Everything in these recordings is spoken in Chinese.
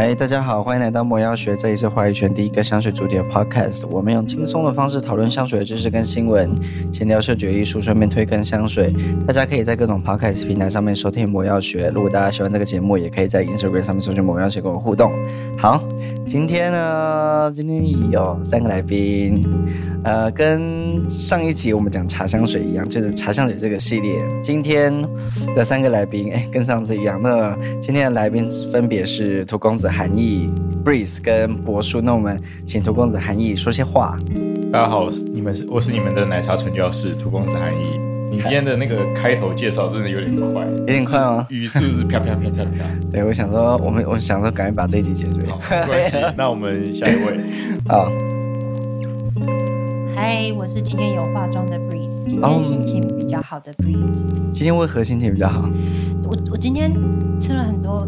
嗨，大家好，欢迎来到魔药学，这里是华语圈第一个香水主题的 podcast。我们用轻松的方式讨论香水的知识跟新闻，闲聊嗅觉艺术，顺便推更香水。大家可以在各种 podcast 平台上面收听魔药学。如果大家喜欢这个节目，也可以在 Instagram 上面搜寻魔药学跟我互动。好，今天呢，今天有三个来宾。呃，跟上一集我们讲茶香水一样，就是茶香水这个系列。今天的三个来宾，哎，跟上次一样。那今天的来宾分别是涂公子韩毅、Breeze 跟柏叔。那我们请涂公子韩毅说些话。大家好，我是你们是我是你们的奶茶传教士涂公子韩毅。你今天的那个开头介绍真的有点快，有点快吗？语速是飘飘飘飘飘。对，我想说，我们我想说，赶紧把这一集结束。好，没关系。那我们下一位，好。嗨，我是今天有化妆的 Breeze，今天心情比较好的 Breeze。今天为何心情比较好？我我今天吃了很多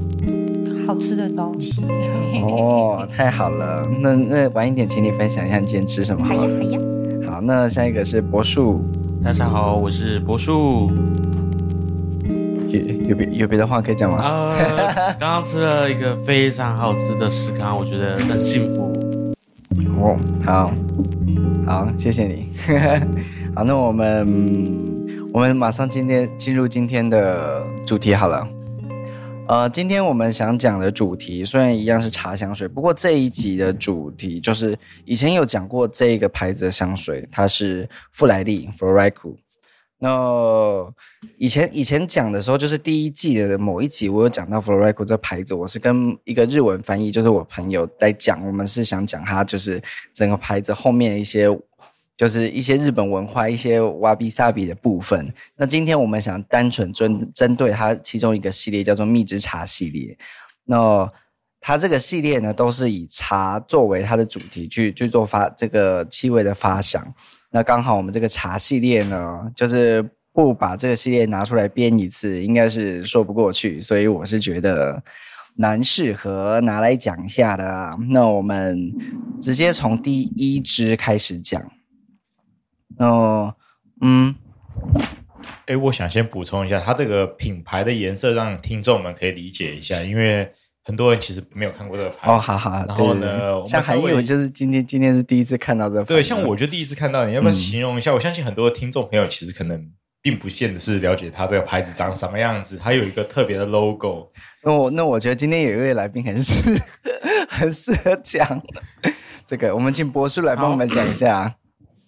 好吃的东西。哦，太好了。那那晚一点，请你分享一下你今天吃什么好？好呀，好呀。好，那下一个是柏树。大家好，我是柏树。有有别有别的话可以讲吗？刚刚吃了一个非常好吃的司康，我觉得很幸福。哦，好。好，谢谢你。好，那我们我们马上今天进入今天的主题好了。呃，今天我们想讲的主题虽然一样是茶香水，不过这一集的主题就是以前有讲过这个牌子的香水，它是富莱利 （Floraiku）。那以前以前讲的时候，就是第一季的某一集，我有讲到 Floraiku 这牌子，我是跟一个日文翻译，就是我朋友在讲，我们是想讲它就是整个牌子后面一些，就是一些日本文化，一些瓦比萨比的部分。那今天我们想单纯针针对它其中一个系列，叫做蜜汁茶系列。那它这个系列呢，都是以茶作为它的主题去去做发这个气味的发想。那刚好我们这个茶系列呢，就是不把这个系列拿出来编一次，应该是说不过去，所以我是觉得蛮适合拿来讲一下的。那我们直接从第一支开始讲。哦，嗯，哎，我想先补充一下，它这个品牌的颜色，让听众们可以理解一下，因为。很多人其实没有看过这个牌子。哦，好好。然后呢，像韩奕，我就是今天今天是第一次看到这个牌子。对，像我就第一次看到，你要不要形容一下？嗯、我相信很多听众朋友其实可能并不见得是了解它这个牌子长什么样子，它有一个特别的 logo。那我那我觉得今天有一位来宾很适 很适合讲这个，我们请博士来帮我们讲一下。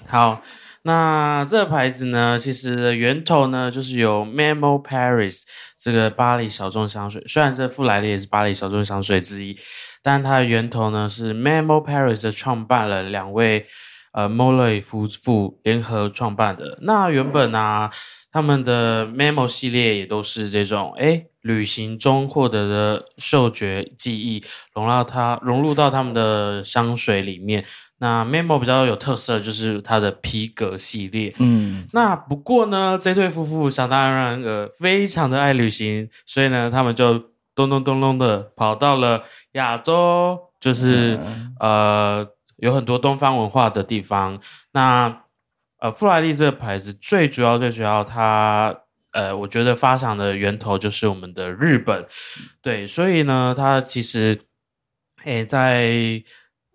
好。那这牌子呢，其实源头呢就是由 Memo Paris 这个巴黎小众香水，虽然这富莱利也是巴黎小众香水之一，但它的源头呢是 Memo Paris 的创办了两位呃，Molly 夫妇联合创办的。那原本呢、啊，他们的 Memo 系列也都是这种诶旅行中获得的嗅觉记忆，融入它融入到他们的香水里面。那 Memo 比较有特色就是它的皮革系列，嗯，那不过呢，这对夫妇想当然呃非常的爱旅行，所以呢，他们就咚咚咚咚的跑到了亚洲，就是、嗯、呃有很多东方文化的地方。那呃富莱利这个牌子最主要最主要它呃我觉得发祥的源头就是我们的日本，对，所以呢，它其实诶在。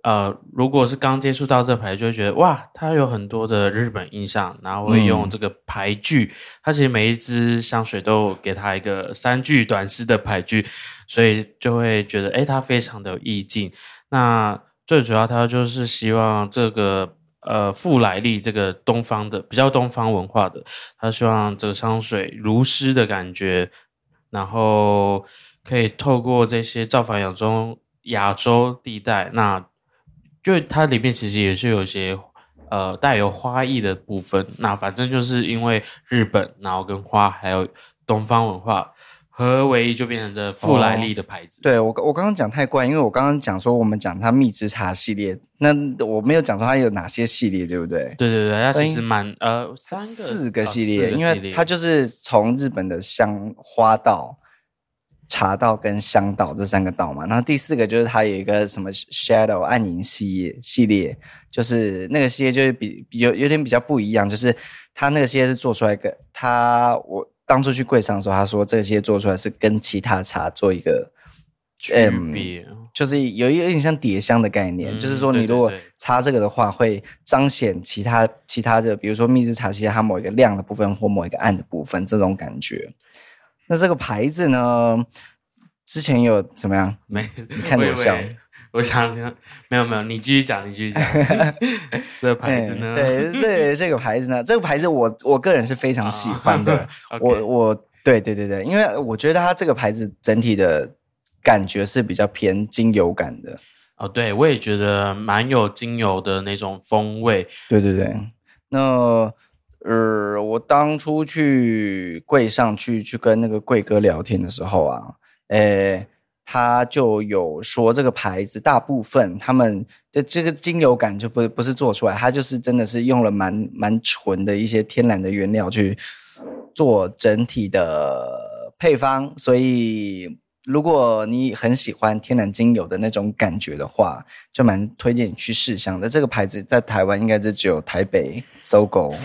呃，如果是刚接触到这牌，就会觉得哇，它有很多的日本印象，然后会用这个牌具。嗯、它其实每一支香水都给它一个三句短诗的牌句，所以就会觉得，诶，它非常的有意境。那最主要，它就是希望这个呃富莱利这个东方的比较东方文化的，他希望这个香水如诗的感觉，然后可以透过这些造访亚洲亚洲地带那。就它里面其实也是有些，呃，带有花艺的部分。那反正就是因为日本，然后跟花还有东方文化合为一，就变成这富莱利的牌子。哦、对我，我刚刚讲太怪，因为我刚刚讲说我们讲它蜜汁茶系列，那我没有讲说它有哪些系列，对不对？对对对，它其实蛮呃三个四个系列，因为它就是从日本的香花道。茶道跟香道这三个道嘛，然后第四个就是它有一个什么 shadow 暗影系列系列，就是那个系列就是比有有点比较不一样，就是它那个系列是做出来一个，它我当初去柜上的时候，他说这个系列做出来是跟其他茶做一个区别、嗯、就是有一有点像叠香的概念，嗯、就是说你如果擦这个的话，会彰显其他其他的，比如说蜜制茶，其实它某一个亮的部分或某一个暗的部分，这种感觉。那这个牌子呢，之前有怎么样？没，你看着我笑。我想想，没有没有，你继续讲，你继续讲。这个牌子呢？对，这这个牌子呢？这个牌子我我个人是非常喜欢的。哦、我我对对对对，因为我觉得它这个牌子整体的感觉是比较偏精油感的。哦，对，我也觉得蛮有精油的那种风味。对对对。那呃我当初去柜上去去跟那个柜哥聊天的时候啊诶他就有说这个牌子大部分他们的这个精油感就不不是做出来它就是真的是用了蛮蛮纯的一些天然的原料去做整体的配方所以如果你很喜欢天然精油的那种感觉的话就蛮推荐你去试香的。这个牌子在台湾应该就只有台北搜狗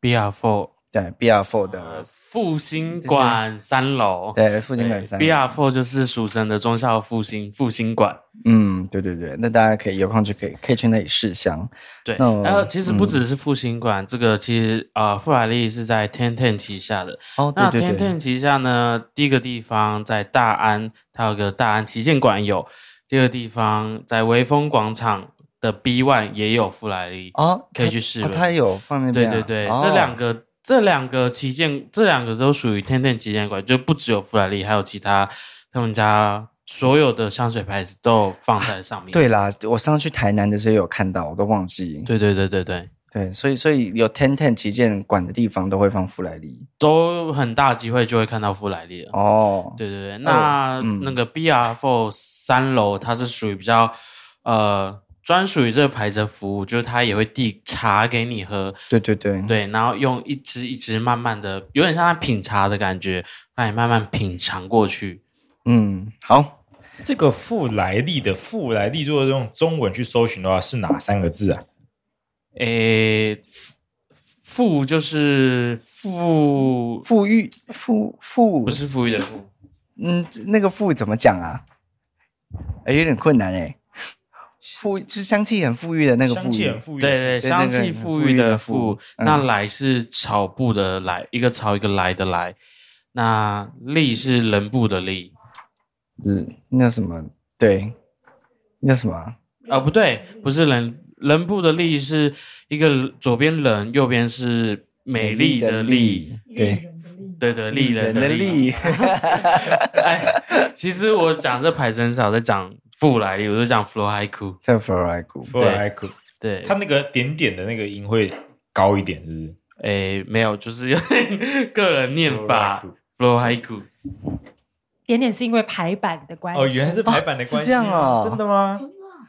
B R Four。对，B R Four 的复兴馆三楼，对，复兴馆三楼，B R Four 就是俗称的中校复兴复兴馆。嗯，对对对，那大家可以有空就可以可以去那里试香。对，然后、呃、其实不只是复兴馆，这个其实呃，富莱利是在天天旗下的。哦，对对对那天天旗下呢，第一个地方在大安，它有个大安旗舰馆有；第二个地方在威风广场，的 B One 也有富莱利。哦，可以去试。哦，它有放那边、啊。对对对，哦、这两个。这两个旗舰，这两个都属于天天旗舰馆，就不只有富莱利，还有其他他们家所有的香水牌子都放在上面。对啦，我上去台南的时候有看到，我都忘记。对对对对对对，所以所以有 Ten Ten 旗舰馆的地方都会放富莱利，都很大机会就会看到富莱利了。哦，对对对，那、那个 BR4 三楼它是属于比较呃。专属于这个牌子的服务，就是他也会递茶给你喝。对对对对，然后用一支一支慢慢的，有点像在品茶的感觉，让你慢慢品尝过去。嗯，好，这个富来利的富来利，如果用中文去搜寻的话，是哪三个字啊？诶，富就是富富裕富富，不是富裕的富。嗯，那个富怎么讲啊？诶，有点困难诶。富就是香气很富裕的那个富裕，富裕对对，香气富裕的富。那来是草部的来，一个草一个来的来。那利是人部的利，嗯，那什么？对，那什么？啊、哦，不对，不是人人部的利是一个左边人，右边是美丽的丽，对，对的丽人的丽。哎，其实我讲这牌子很少在讲。富莱利，我就讲 Flow Haiku，在 Flow Haiku，Flow Haiku，对，它那个点点的那个音会高一点，是不是？诶，没有，就是有点个人念法。Flow Haiku，点点是因为排版的关系。哦，原来是排版的关系，是这样哦，真的吗？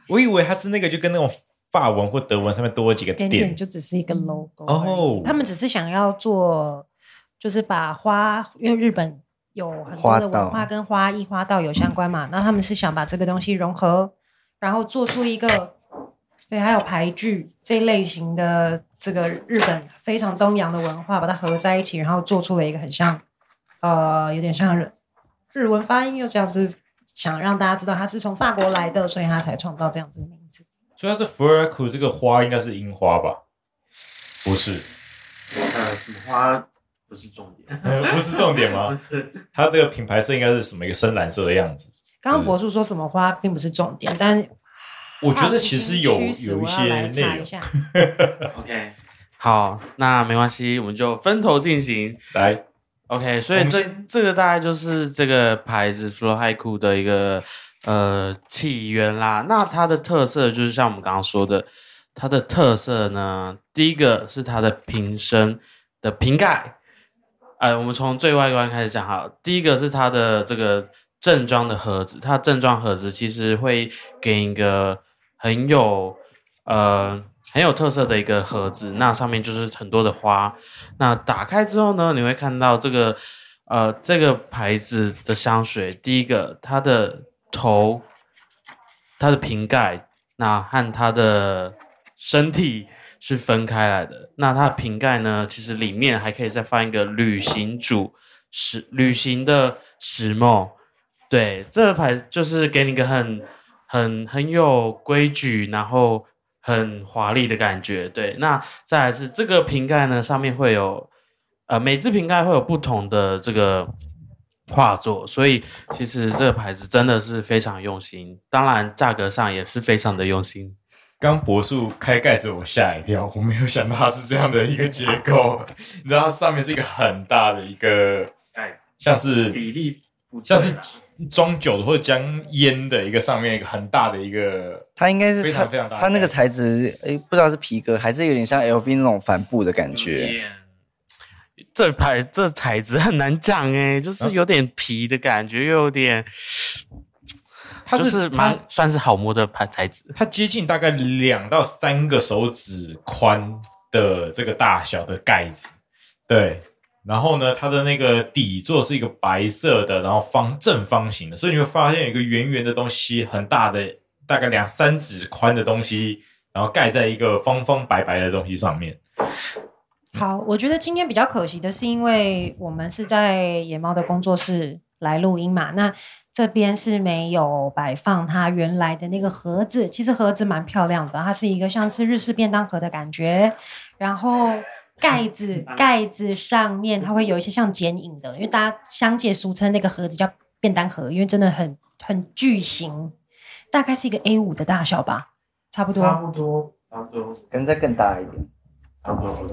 我以为它是那个，就跟那种法文或德文上面多几个点，点点就只是一个 logo 哦。他们只是想要做，就是把花，因为日本。有很多的文化跟花艺花道有相关嘛，那他们是想把这个东西融合，然后做出一个，对，还有牌具这一类型的这个日本非常东洋的文化，把它合在一起，然后做出了一个很像，呃，有点像日日文发音，又这样子，想让大家知道他是从法国来的，所以他才创造这样子的名字。所以它是 Floricool 这个花应该是樱花吧？不是，呃，什么花？不是重点，不是重点吗？不是，它这个品牌色应该是什么一个深蓝色的样子。刚刚博叔说什么花并不是重点，但我觉得其实有有一些内容。OK，好，那没关系，我们就分头进行来。OK，所以这这个大概就是这个牌子 Flow Haiku 的一个呃起源啦。那它的特色就是像我们刚刚说的，它的特色呢，第一个是它的瓶身的瓶盖。哎，我们从最外观开始讲哈。第一个是它的这个正装的盒子，它正装盒子其实会给一个很有呃很有特色的一个盒子，那上面就是很多的花。那打开之后呢，你会看到这个呃这个牌子的香水，第一个它的头，它的瓶盖，那和它的身体。是分开来的。那它的瓶盖呢？其实里面还可以再放一个旅行组，是旅行的石墨。对，这个牌就是给你一个很很很有规矩，然后很华丽的感觉。对，那再来是这个瓶盖呢，上面会有呃，每只瓶盖会有不同的这个画作，所以其实这个牌子真的是非常用心，当然价格上也是非常的用心。刚柏树开盖子，我吓一跳，我没有想到它是这样的一个结构。你知道它上面是一个很大的一个盖子，像是比例，像是装酒的或者装烟的一个上面一个很大的一个，它应该是非常非常大。它那个材质，哎，不知道是皮革还是有点像 LV 那种帆布的感觉。这牌这材质很难讲哎，就是有点皮的感觉，又有点。它是蛮它算是好摸的牌材质，它接近大概两到三个手指宽的这个大小的盖子，对。然后呢，它的那个底座是一个白色的，然后方正方形的，所以你会发现有一个圆圆的东西，很大的，大概两三指宽的东西，然后盖在一个方方白白的东西上面。好，我觉得今天比较可惜的是，因为我们是在野猫的工作室来录音嘛，那。这边是没有摆放它原来的那个盒子，其实盒子蛮漂亮的，它是一个像是日式便当盒的感觉。然后盖子盖子上面它会有一些像剪影的，因为大家乡界俗称那个盒子叫便当盒，因为真的很很巨型，大概是一个 A 五的大小吧，差不多。差不多，差不多，可能再更大一点。差不多。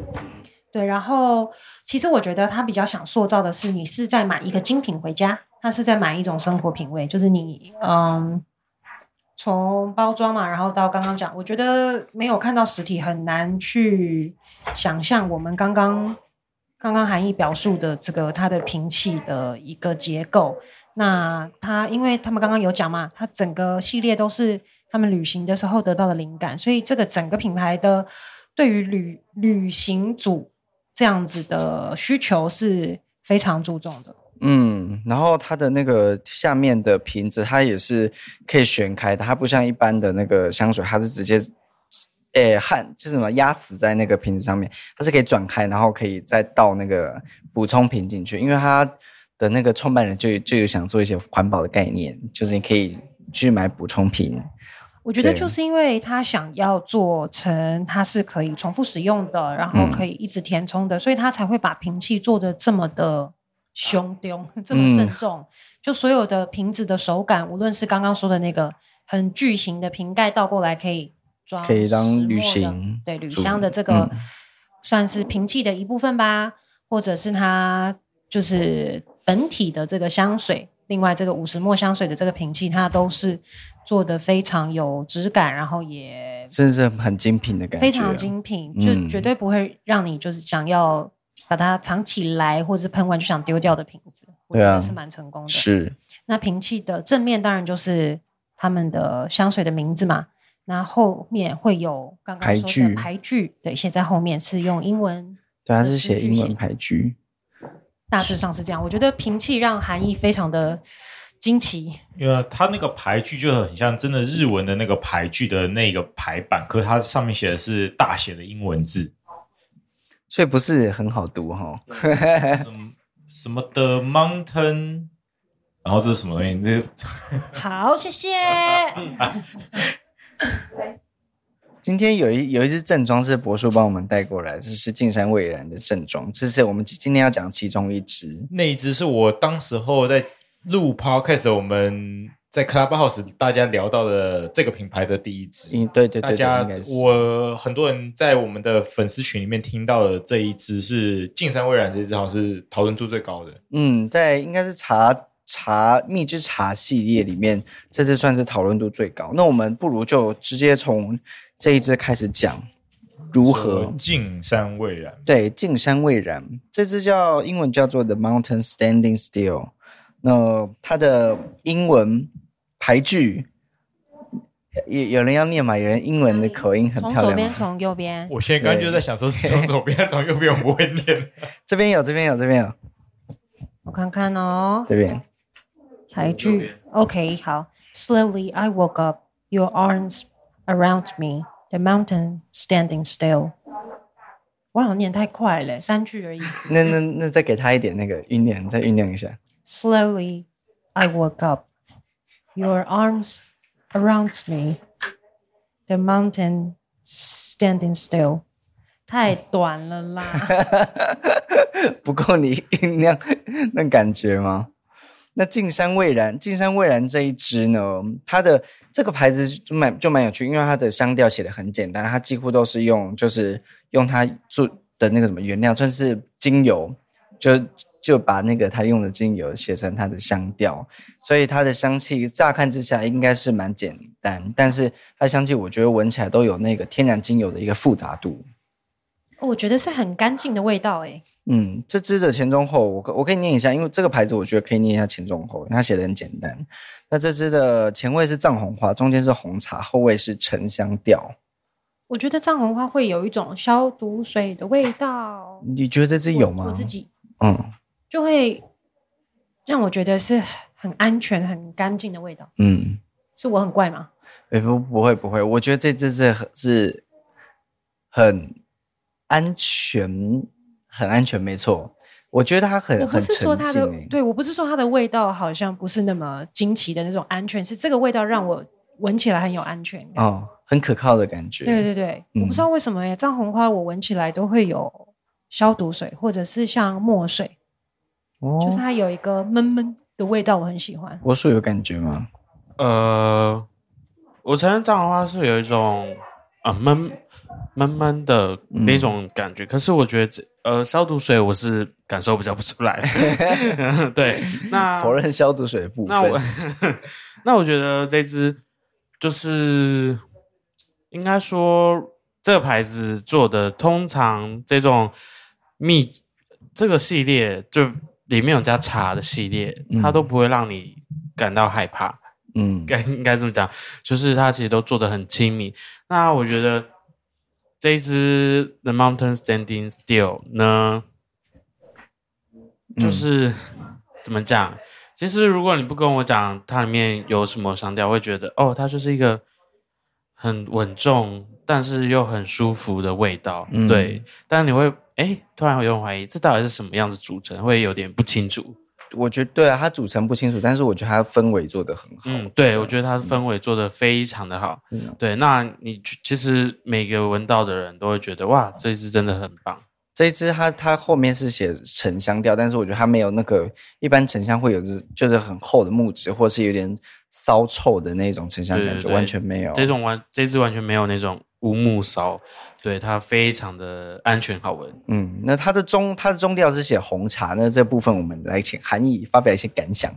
对，然后其实我觉得他比较想塑造的是，你是在买一个精品回家。他是在买一种生活品味，就是你，嗯，从包装嘛，然后到刚刚讲，我觉得没有看到实体，很难去想象我们刚刚刚刚韩毅表述的这个它的瓶器的一个结构。那他，因为他们刚刚有讲嘛，他整个系列都是他们旅行的时候得到的灵感，所以这个整个品牌的对于旅旅行组这样子的需求是非常注重的。嗯，然后它的那个下面的瓶子，它也是可以旋开的，它不像一般的那个香水，它是直接，诶，焊就是什么压死在那个瓶子上面，它是可以转开，然后可以再倒那个补充瓶进去。因为它的那个创办人就就有想做一些环保的概念，就是你可以去买补充瓶。我觉得就是因为他想要做成它是可以重复使用的，然后可以一直填充的，嗯、所以他才会把瓶器做的这么的。胸丢这么慎重，嗯、就所有的瓶子的手感，无论是刚刚说的那个很巨型的瓶盖倒过来可以装，可以当旅行对旅箱的这个算是瓶器的一部分吧，嗯、或者是它就是本体的这个香水，另外这个五十末香水的这个瓶器，它都是做的非常有质感，然后也真是很精品的感觉，非常精品，就绝对不会让你就是想要。把它藏起来，或者是喷完就想丢掉的瓶子，我觉得是蛮成功的。是。那瓶器的正面当然就是他们的香水的名字嘛，那后面会有刚刚说的牌句，对，写在后面是用英文，对，它是写英文牌句。大致上是这样，我觉得瓶器让含义非常的惊奇，因为它那个牌句就很像真的日文的那个牌句的那个排版，可是它上面写的是大写的英文字。所以不是很好读哈，什么的 mountain，然后这是什么东西？这 好，谢谢。今天有一有一支正装是柏树帮我们带过来，这是进山蔚然的正装，这是我们今天要讲其中一支。那一支是我当时候在录 podcast，我们。在 Clubhouse 大家聊到的这个品牌的第一支，嗯，对对对，大家我很多人在我们的粉丝群里面听到的这一支是净山蔚然，这一支好像是讨论度最高的。嗯，在应该是茶茶蜜之茶系列里面，这支算是讨论度最高。那我们不如就直接从这一支开始讲如何净山蔚然。对，净山蔚然这支叫英文叫做 The Mountain Standing Still，那它的英文。排句有有人要念吗？有人英文的口音很漂亮。从左边，从右边。我现在刚刚就在想说，是从左边还是从右边？我不会念。这边有，这边有，这边有。我看看哦。这边排句。OK，好。Slowly I woke up, your arms around me, the mountain standing still。我好像念太快了，三句而已。那那那再给他一点那个酝酿，再酝酿一下。Slowly I woke up. Your arms around me, the mountain standing still。太短了啦，不够你酝酿那感觉吗？那净山蔚然，净山蔚然这一支呢，它的这个牌子就蛮就蛮有趣，因为它的香调写的很简单，它几乎都是用就是用它做的那个什么原料，算是精油，就就把那个他用的精油写成它的香调，所以它的香气乍看之下应该是蛮简单，但是它香气我觉得闻起来都有那个天然精油的一个复杂度。我觉得是很干净的味道，哎。嗯，这支的前中后，我可我可以念一下，因为这个牌子我觉得可以念一下前中后，它写的很简单。那这支的前味是藏红花，中间是红茶，后味是沉香调。我觉得藏红花会有一种消毒水的味道。你觉得这支有吗？我，我自己，嗯，就会让我觉得是很安全、很干净的味道。嗯，是我很怪吗？欸、不不会不会，我觉得这这是是很。安全，很安全，没错。我觉得它很，很沉静。对，我不是说它的味道好像不是那么惊奇的那种安全，是这个味道让我闻起来很有安全感，哦，很可靠的感觉。对对对，嗯、我不知道为什么耶，藏红花我闻起来都会有消毒水，或者是像墨水，哦，就是它有一个闷闷的味道，我很喜欢。我说有感觉吗？呃，我承认藏红花是有一种啊闷。闷闷的那种感觉，嗯、可是我觉得这呃消毒水我是感受比较不出来。对，那否认消毒水的部分。那我 那我觉得这支就是应该说这个牌子做的，通常这种蜜这个系列就里面有加茶的系列，嗯、它都不会让你感到害怕。嗯，该应该这么讲，就是它其实都做的很亲密。那我觉得。这一支 The Mountain Standing Still 呢，就是、嗯、怎么讲？其实如果你不跟我讲它里面有什么香调，我会觉得哦，它就是一个很稳重，但是又很舒服的味道。嗯、对，但你会哎，突然会有点怀疑，这到底是什么样子组成？会有点不清楚。我觉得对啊，它组成不清楚，但是我觉得它氛围做得很好。嗯，对，我觉得它氛围做得非常的好。嗯，对，那你其实每个闻到的人都会觉得哇，这一支真的很棒。这一支它它后面是写沉香调，但是我觉得它没有那个一般沉香会有的，就是很厚的木质，或是有点骚臭的那种沉香感觉，对对对，完全没有。这种完这支完全没有那种乌木骚。对，它非常的安全好闻。嗯，那它的中它的中调是写红茶，那这部分我们来请韩毅发表一些感想。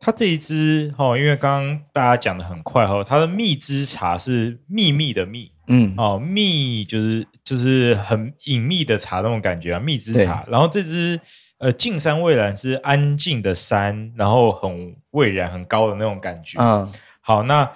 它这一支哈，因为刚刚大家讲的很快哈，它的蜜汁茶是秘密的蜜，嗯，哦，蜜就是就是很隐秘的茶那种感觉啊，蜜汁茶。然后这支呃近山蔚然是安静的山，然后很蔚然很高的那种感觉。嗯，好，那。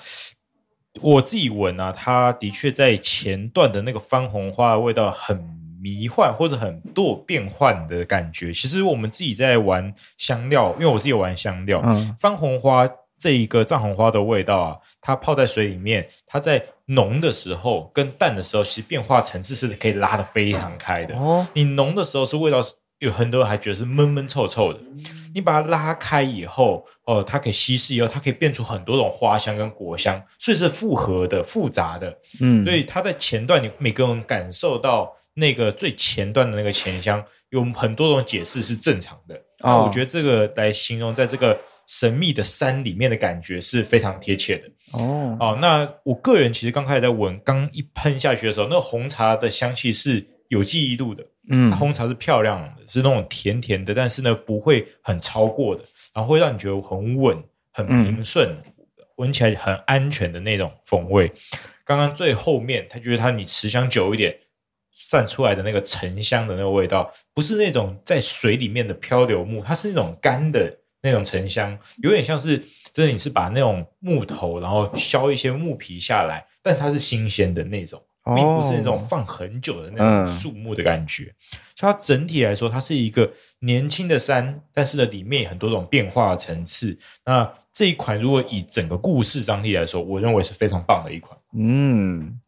我自己闻啊，它的确在前段的那个番红花的味道很迷幻，或者很多变换的感觉。其实我们自己在玩香料，因为我自己有玩香料，嗯、番红花这一个藏红花的味道啊，它泡在水里面，它在浓的时候跟淡的时候，其实变化层次是可以拉得非常开的。哦，你浓的时候是味道是。有很多人还觉得是闷闷臭臭的，你把它拉开以后，哦，它可以稀释以后，它可以变出很多种花香跟果香，所以是复合的、复杂的。嗯，所以它在前段，你每个人感受到那个最前段的那个前香，有很多种解释是正常的。啊、哦，我觉得这个来形容在这个神秘的山里面的感觉是非常贴切的。哦，哦，那我个人其实刚开始在闻，刚一喷下去的时候，那个红茶的香气是有记忆度的。嗯，红茶是漂亮的，是那种甜甜的，但是呢不会很超过的，然后会让你觉得很稳、很平顺，闻、嗯、起来很安全的那种风味。刚刚最后面，他觉得它你持香久一点，散出来的那个沉香的那个味道，不是那种在水里面的漂流木，它是那种干的那种沉香，有点像是真的你是把那种木头，然后削一些木皮下来，但是它是新鲜的那种。并不是那种放很久的那种树木的感觉，嗯、所以它整体来说，它是一个年轻的山，但是呢，里面有很多种变化的层次。那这一款如果以整个故事张力来说，我认为是非常棒的一款。嗯，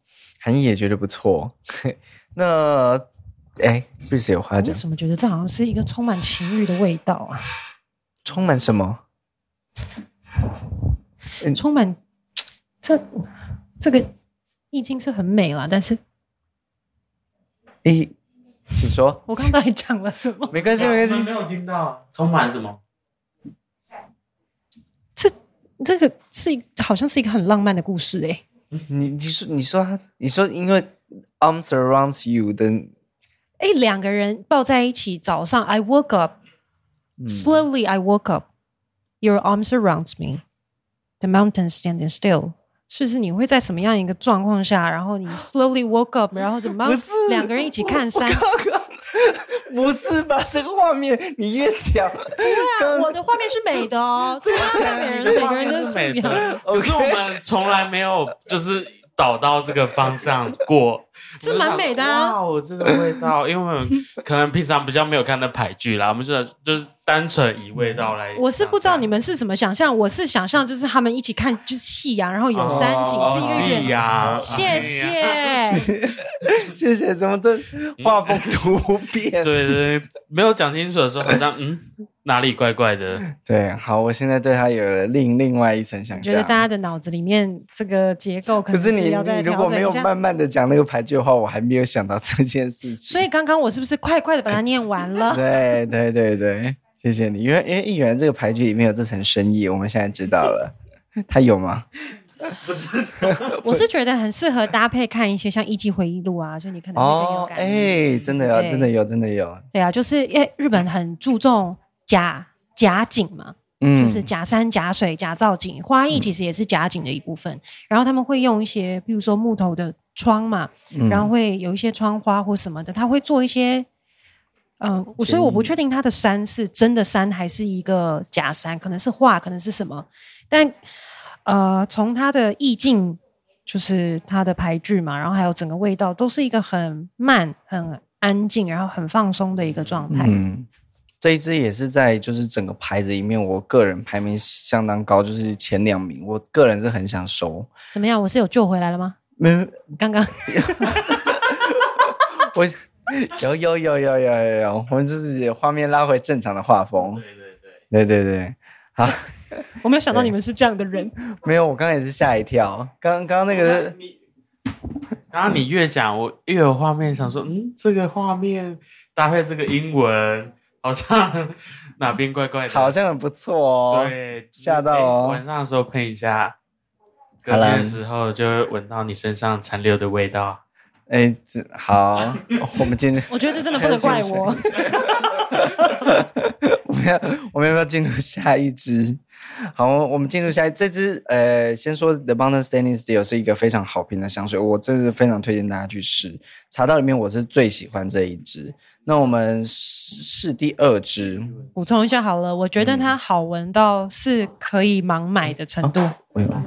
韩毅也觉得不错。那，哎，不是有话讲？为什么觉得这好像是一个充满情欲的味道啊？充满什么？充满。这这个意境是很美啦，但是，诶，请说。我刚才讲了什么？没关系，没关系。没有听到，充满什么？这这个是好像是一个很浪漫的故事诶。你你说你说你说，因为 arms around you 的，哎，两个人抱在一起，早上 I woke up，slowly I woke up，your arms around me，the mountains standing still。是不是你会在什么样一个状况下，然后你 slowly woke up，然后怎么两个人一起看山？不是吧？这个画面你越讲，对啊，我的画面是美的哦，这个每个人每个人都是美的，可是我们从来没有就是导到这个方向过。是蛮美的啊！哇，这个味道，因为我们 可能平常比较没有看到牌剧啦，我们就就是单纯以味道来。我是不知道你们是怎么想象，我是想象就是他们一起看就是夕阳，然后有山景，哦、是一个夕阳。谢谢，谢谢，怎么的画风突变？对对，没有讲清楚的时候，好像 嗯。哪里怪怪的？对，好，我现在对他有了另另外一层想象。觉得大家的脑子里面这个结构可能是可是你你如果没有慢慢的讲那个俳句的话，我还没有想到这件事情。所以刚刚我是不是快快的把它念完了？对对对对，谢谢你，因为因为议员这个牌局里面有这层深意，我们现在知道了。他有吗？不知道。我是觉得很适合搭配看一些像《艺伎回忆录》啊，就你可能有感觉。哎、哦，真的有，真的有，真的有。对啊，就是因为日本很注重。假假景嘛，嗯，就是假山、假水、假造景。花艺其实也是假景的一部分。嗯、然后他们会用一些，比如说木头的窗嘛，嗯、然后会有一些窗花或什么的，他会做一些，嗯、呃，所以我不确定他的山是真的山还是一个假山，可能是画，可能是什么。但呃，从他的意境，就是他的俳句嘛，然后还有整个味道，都是一个很慢、很安静，然后很放松的一个状态。嗯。这一支也是在就是整个牌子里面，我个人排名相当高，就是前两名。我个人是很想收。怎么样？我是有救回来了吗？没有，刚刚。我有有有有有有有，我们就是画面拉回正常的画风。对对对对对对。好，我没有想到你们是这样的人。没有，我刚刚也是吓一跳。刚刚那个，刚刚你越讲，我越有画面，想说，嗯，这个画面搭配这个英文。好像哪边怪怪的，好像很不错哦。对，吓到哦。晚上的时候喷一下，隔天的时候就会闻到你身上残留的味道。哎，这好，我们进入。我觉得这真的不能怪我。我们要，我们要不要进入下一支？好，我们进入下一这支。呃，先说 The Mountain Standing Still 是一个非常好评的香水，我真是非常推荐大家去试。茶道里面，我是最喜欢这一支。那我们试第二支，补充一下好了，我觉得它好闻到是可以盲买的程度。嗯哦、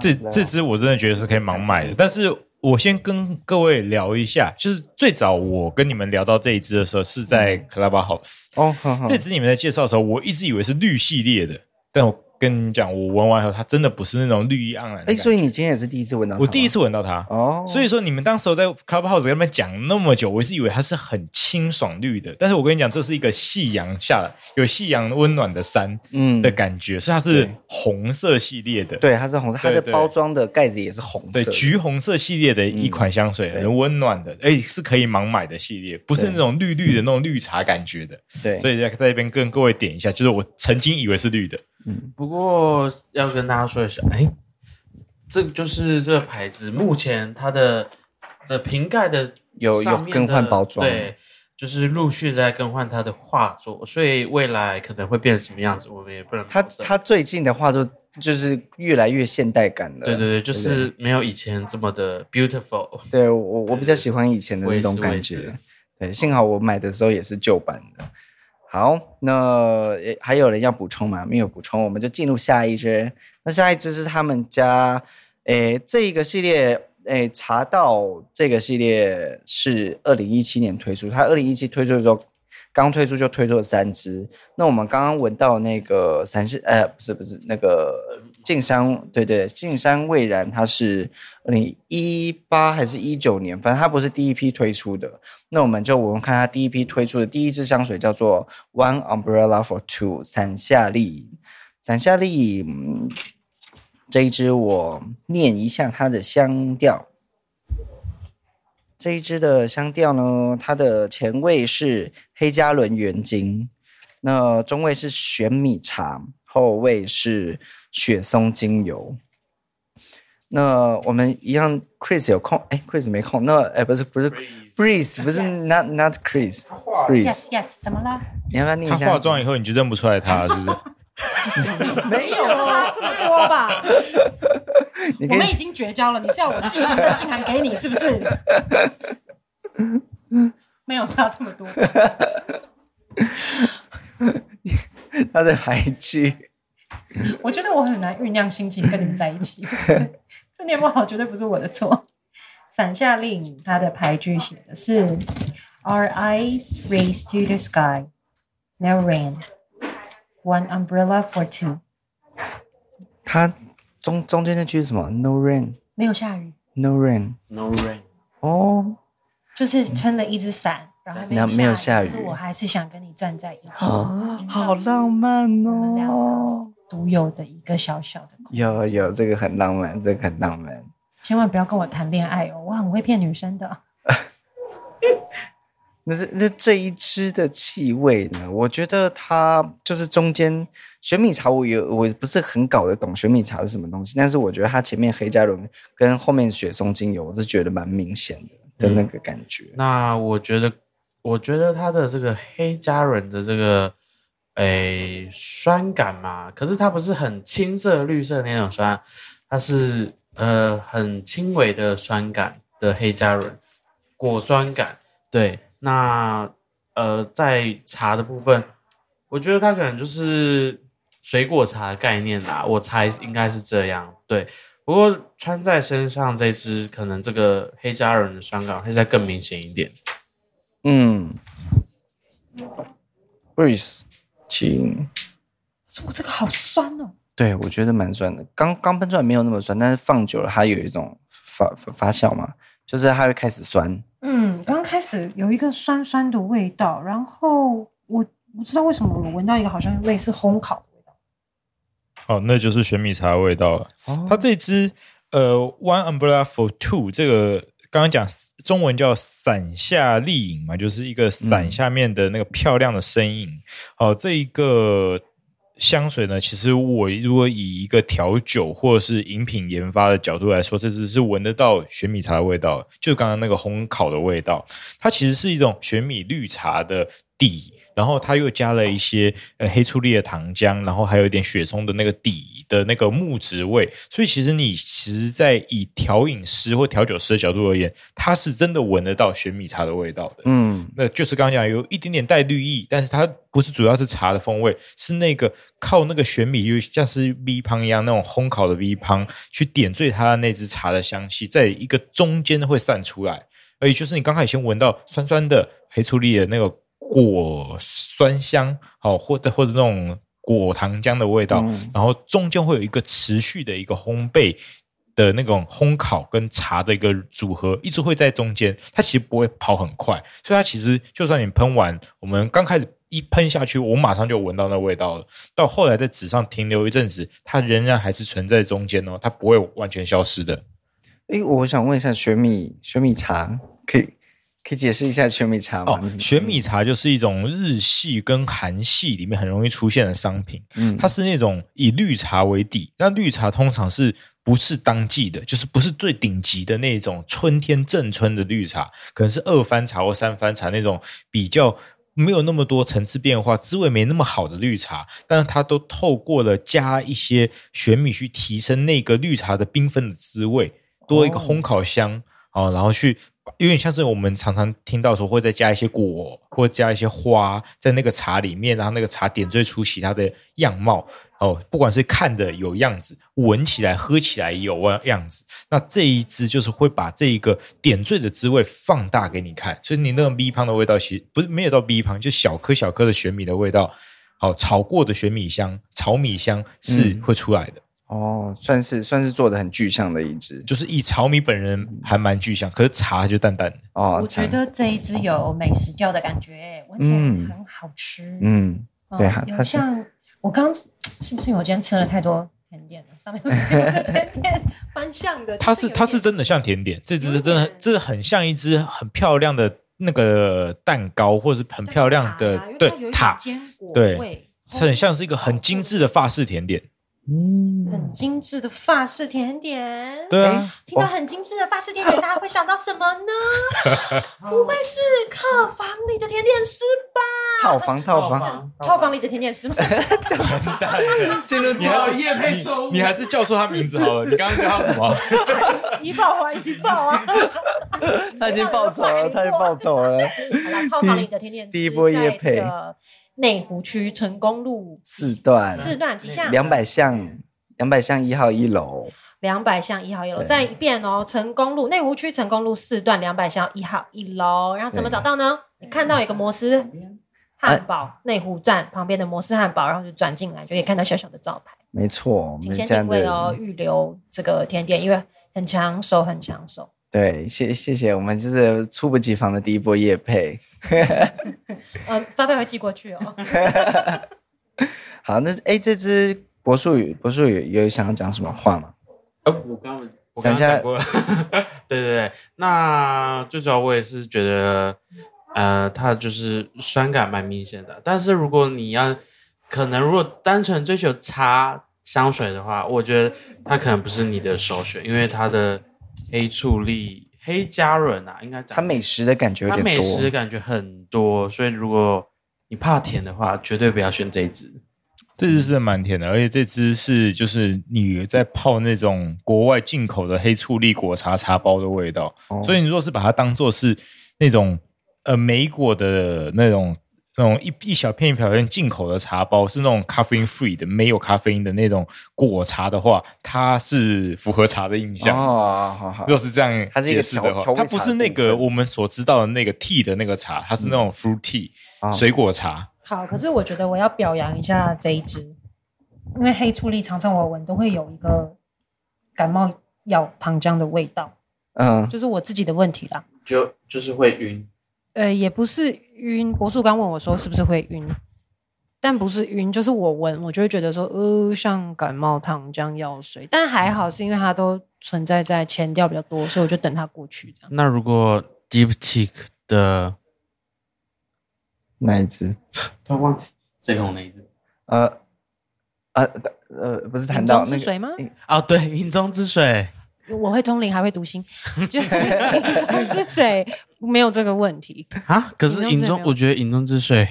这这支我真的觉得是可以盲买的，但是我先跟各位聊一下，就是最早我跟你们聊到这一支的时候是在 Clubhouse 哦，这支你们在介绍的时候，我一直以为是绿系列的，但我。跟你讲，我闻完后，它真的不是那种绿意盎然。哎，所以你今天也是第一次闻到它？我第一次闻到它哦。所以说，你们当时候在 Clubhouse 跟他们讲那么久，我是以为它是很清爽绿的。但是我跟你讲，这是一个夕阳下来有夕阳温暖的山，嗯的感觉，嗯、所以它是红色系列的。对，它是红色，它的包装的盖子也是红色。对，橘红色系列的一款香水，嗯、很温暖的，哎，是可以盲买的系列，不是那种绿绿的那种绿茶感觉的。对，所以在在这边跟各位点一下，就是我曾经以为是绿的。嗯，不过要跟大家说一下，哎，这就是这个牌子目前它的的瓶盖的有有更换包装，对，就是陆续在更换它的画作，所以未来可能会变成什么样子，我们也不能。它它最近的画作就是越来越现代感了，对对对，就是没有以前这么的 beautiful。对，我我比较喜欢以前的那种感觉，对，幸好我买的时候也是旧版的。好，那还有人要补充吗？没有补充，我们就进入下一支。那下一支是他们家，诶，这一个系列，诶，茶道这个系列是二零一七年推出，它二零一七推出的时候，刚推出就推出了三支。那我们刚刚闻到那个三是，呃，不是不是那个。静山，对对，静山蔚然，它是二零一八还是一九年？反正它不是第一批推出的。那我们就我们看它第一批推出的第一支香水叫做 One Umbrella for Two，伞下丽，伞下丽，这一支我念一下它的香调。这一支的香调呢，它的前味是黑加仑原精，那中味是玄米茶，后味是雪松精油。那我们一样，Chris 有空？哎，Chris 没空。那哎，不是不是 Breeze，不是 Not Not Chris，Breeze。Yes，怎么了？你要不要念一下？他化妆以后你就认不出来他，是不是？没有差这么多吧？我们已经绝交了，你是要我寄传真信函给你，是不是？没有差这么多。他在排剧。我觉得我很难酝酿心情跟你们在一起。这念不好绝对不是我的错。伞下丽影他的牌句写的是：Our eyes raised to the sky, no rain, one umbrella for two。他中中间那句是什么？No rain，没有下雨。No rain，No rain。哦，就是撑了一只伞，然后没有下雨。可是我还是想跟你站在一起。哦，好浪漫哦。独有的一个小小的，有有这个很浪漫，这个很浪漫。千万不要跟我谈恋爱哦，我很会骗女生的。那这那这一支的气味呢？我觉得它就是中间玄米茶，我有我不是很搞得懂玄米茶是什么东西，但是我觉得它前面黑加仑跟后面雪松精油，我是觉得蛮明显的的那个感觉。嗯，那我觉得，我觉得它的这个黑加仑的这个。诶，酸感嘛，可是它不是很青色、绿色的那种酸，它是呃很轻微的酸感的黑加仑果酸感。对，那呃在茶的部分，我觉得它可能就是水果茶的概念啦，我猜应该是这样。对，不过穿在身上这支可能这个黑加仑的酸感会再更明显一点。嗯，Breeze。请，我这个好酸哦。对，我觉得蛮酸的。刚刚喷出来没有那么酸，但是放久了它有一种发发发酵嘛，就是它会开始酸。嗯，刚开始有一个酸酸的味道，然后我不知道为什么我闻到一个好像类似烘烤的味道。哦，那就是玄米茶的味道了。哦、它这支呃，One Umbrella for Two 这个。刚刚讲中文叫伞下丽影嘛，就是一个伞下面的那个漂亮的身影。哦、嗯呃，这一个香水呢，其实我如果以一个调酒或者是饮品研发的角度来说，这只是闻得到玄米茶的味道，就刚刚那个烘烤的味道。它其实是一种玄米绿茶的底。然后它又加了一些呃黑醋栗的糖浆，然后还有一点雪松的那个底的那个木质味，所以其实你其实，在以调饮师或调酒师的角度而言，它是真的闻得到玄米茶的味道的。嗯，那就是刚刚讲有一点点带绿意，但是它不是主要是茶的风味，是那个靠那个玄米，就像是 V 胖一样那种烘烤的 V 胖去点缀它的那支茶的香气，在一个中间会散出来，而且就是你刚开始先闻到酸酸的黑醋栗的那个。果酸香，好，或者或者那种果糖浆的味道，嗯、然后中间会有一个持续的一个烘焙的那种烘烤跟茶的一个组合，一直会在中间，它其实不会跑很快，所以它其实就算你喷完，我们刚开始一喷下去，我马上就闻到那味道了，到后来在纸上停留一阵子，它仍然还是存在中间哦，它不会完全消失的。诶，我想问一下，玄米玄米茶可以？可以解释一下玄米茶吗？哦，玄米茶就是一种日系跟韩系里面很容易出现的商品。嗯，它是那种以绿茶为底，那绿茶通常是不是当季的，就是不是最顶级的那种春天正春的绿茶，可能是二番茶或三番茶那种比较没有那么多层次变化、滋味没那么好的绿茶，但是它都透过了加一些玄米去提升那个绿茶的缤纷的滋味，多一个烘烤香啊，哦，然后去。有点像是我们常常听到说，会再加一些果，或加一些花在那个茶里面，然后那个茶点缀出其他的样貌哦。不管是看的有样子，闻起来、喝起来也有样子。那这一支就是会把这一个点缀的滋味放大给你看，所以你那个 V 胖的味道，其实不是没有到 V 胖，就小颗小颗的玄米的味道，好炒过的玄米香、炒米香是会出来的。嗯哦，算是算是做的很具象的一支，就是以炒米本人还蛮具象，可是茶就淡淡的。哦，我觉得这一支有美食调的感觉，闻起来很好吃。嗯，对，有像我刚是不是因为我今天吃了太多甜点了上面有水果的甜 点，蛮像的。它是它是真的像甜点，这只是真的，这很像一只很漂亮的那个蛋糕，或者是很漂亮的对塔，对，很像是一个很精致的法式甜点。嗯，很精致的法式甜点。对啊，听到很精致的法式甜点，大家会想到什么呢？不会是客房里的甜点师吧？套房，套房，套房里的甜点师吗？这么知道？进入你还业配你还是叫错他名字好了。你刚刚叫他什么？一报还一报啊！他已经报仇了，他已经报仇了。好了，套房里的甜点师，第一波夜配。内湖区成功路四段，四段几巷？两百巷，两百巷一号一楼。两百巷一号一楼，再一遍哦。成功路内湖区成功路四段两百巷一号一楼，然后怎么找到呢？你看到有个摩斯汉堡内湖站旁边的摩斯汉堡，然后就转进来就可以看到小小的招牌。没错，请先定位哦，预留这个甜点，因为很抢手，很抢手。对，谢谢谢，我们就是猝不及防的第一波夜配。嗯，发票会寄过去哦。好，那哎，这只柏树语，柏树语有想要讲什么话吗？呃，我刚刚 我刚刚讲过了。对对对，那最主要我也是觉得，呃，它就是酸感蛮明显的。但是如果你要，可能如果单纯追求茶香水的话，我觉得它可能不是你的首选，因为它的。黑醋栗、黑加仑啊，应该讲它美食的感觉有点多，它美食的感觉很多，所以如果你怕甜的话，绝对不要选这一支。这支是蛮甜的，而且这支是就是你在泡那种国外进口的黑醋栗果茶茶包的味道，哦、所以你若是把它当做是那种呃莓果的那种。那种一一小片一小片进口的茶包是那种咖啡因 free 的，没有咖啡因的那种果茶的话，它是符合茶的印象哦。好好，若是这样解释的话，它，它不是那个我们所知道的那个 tea 的那个茶，它是那种 fruit tea、嗯、水果茶。好，可是我觉得我要表扬一下这一支，因为黑醋栗常常我闻都会有一个感冒药糖浆的味道，嗯，就是我自己的问题啦，就就是会晕。呃，也不是晕。博树刚问我说是不是会晕，但不是晕，就是我闻我就会觉得说，呃，像感冒糖浆药水。但还好是因为它都存在在前调比较多，所以我就等它过去这样。那如果 Diptyque 的哪一支？他忘记最红那一支。呃呃呃，不是谈到那个水吗？哦，对，云中之水。我会通灵，还会读心，就 云中之水没有这个问题啊。可是饮中，我觉得饮中之水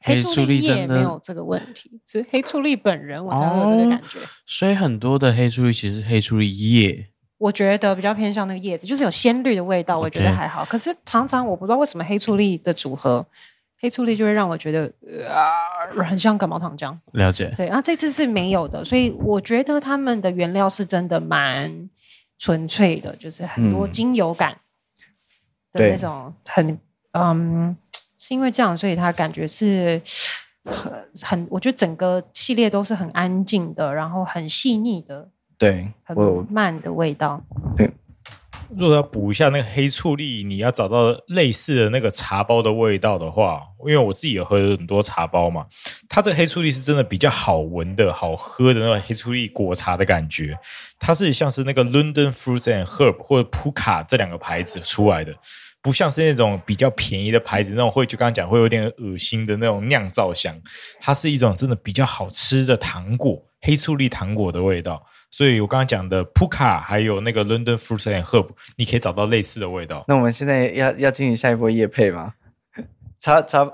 黑醋栗也没有这个问题，是黑醋栗本人我才会有这个感觉。哦、所以很多的黑醋栗其实是黑醋栗叶，我觉得比较偏向那个叶子，就是有鲜绿的味道，我觉得还好。可是常常我不知道为什么黑醋栗的组合，黑醋栗就会让我觉得啊，很像感冒糖浆。了解，对。然后这次是没有的，所以我觉得他们的原料是真的蛮。纯粹的，就是很多精油感的那种很，很嗯，是因为这样，所以它感觉是很很，我觉得整个系列都是很安静的，然后很细腻的，对，很慢的味道，对。如果要补一下那个黑醋栗，你要找到类似的那个茶包的味道的话，因为我自己也喝了很多茶包嘛，它这个黑醋栗是真的比较好闻的、好喝的那种黑醋栗果茶的感觉。它是像是那个 London Fruits and Herb 或者普卡这两个牌子出来的，不像是那种比较便宜的牌子那种会就刚刚讲会有点恶心的那种酿造香。它是一种真的比较好吃的糖果，黑醋栗糖果的味道。所以我刚刚讲的普卡还有那个 London Fruits and Herb，你可以找到类似的味道。那我们现在要要进行下一波夜配吗？差差。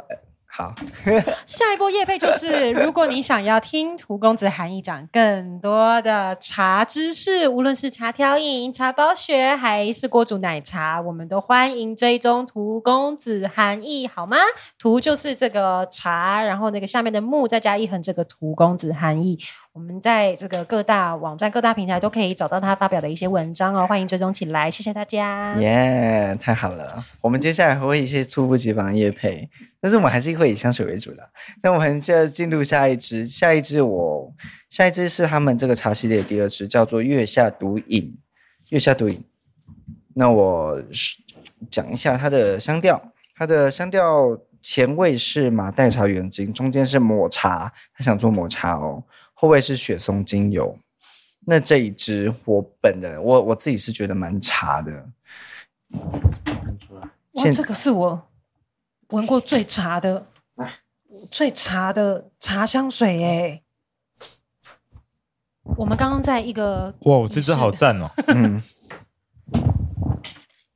好，下一波叶配就是，如果你想要听荼公子韩奕讲更多的茶知识，无论是茶调饮、茶包学，还是锅煮奶茶，我们都欢迎追踪荼公子韩义，好吗？荼就是这个茶，然后那个下面的木再加一横，这个荼公子韩奕，我们在这个各大网站、各大平台都可以找到他发表的一些文章哦，欢迎追踪起来，谢谢大家。耶，太好了，我们接下来还会一些猝不及防的业配。但是我们还是会以香水为主的。那我们现在进入下一支，下一支我下一支是他们这个茶系列第二支，叫做月下独饮。月下独饮。那我讲一下它的香调，它的香调前味是马黛茶原精，中间是抹茶，他想做抹茶哦。后味是雪松精油。那这一支我本人我我自己是觉得蛮茶的。哇，这个是我闻过最茶的，最茶的茶香水哎。我们刚刚在一个哇，这支好赞哦，嗯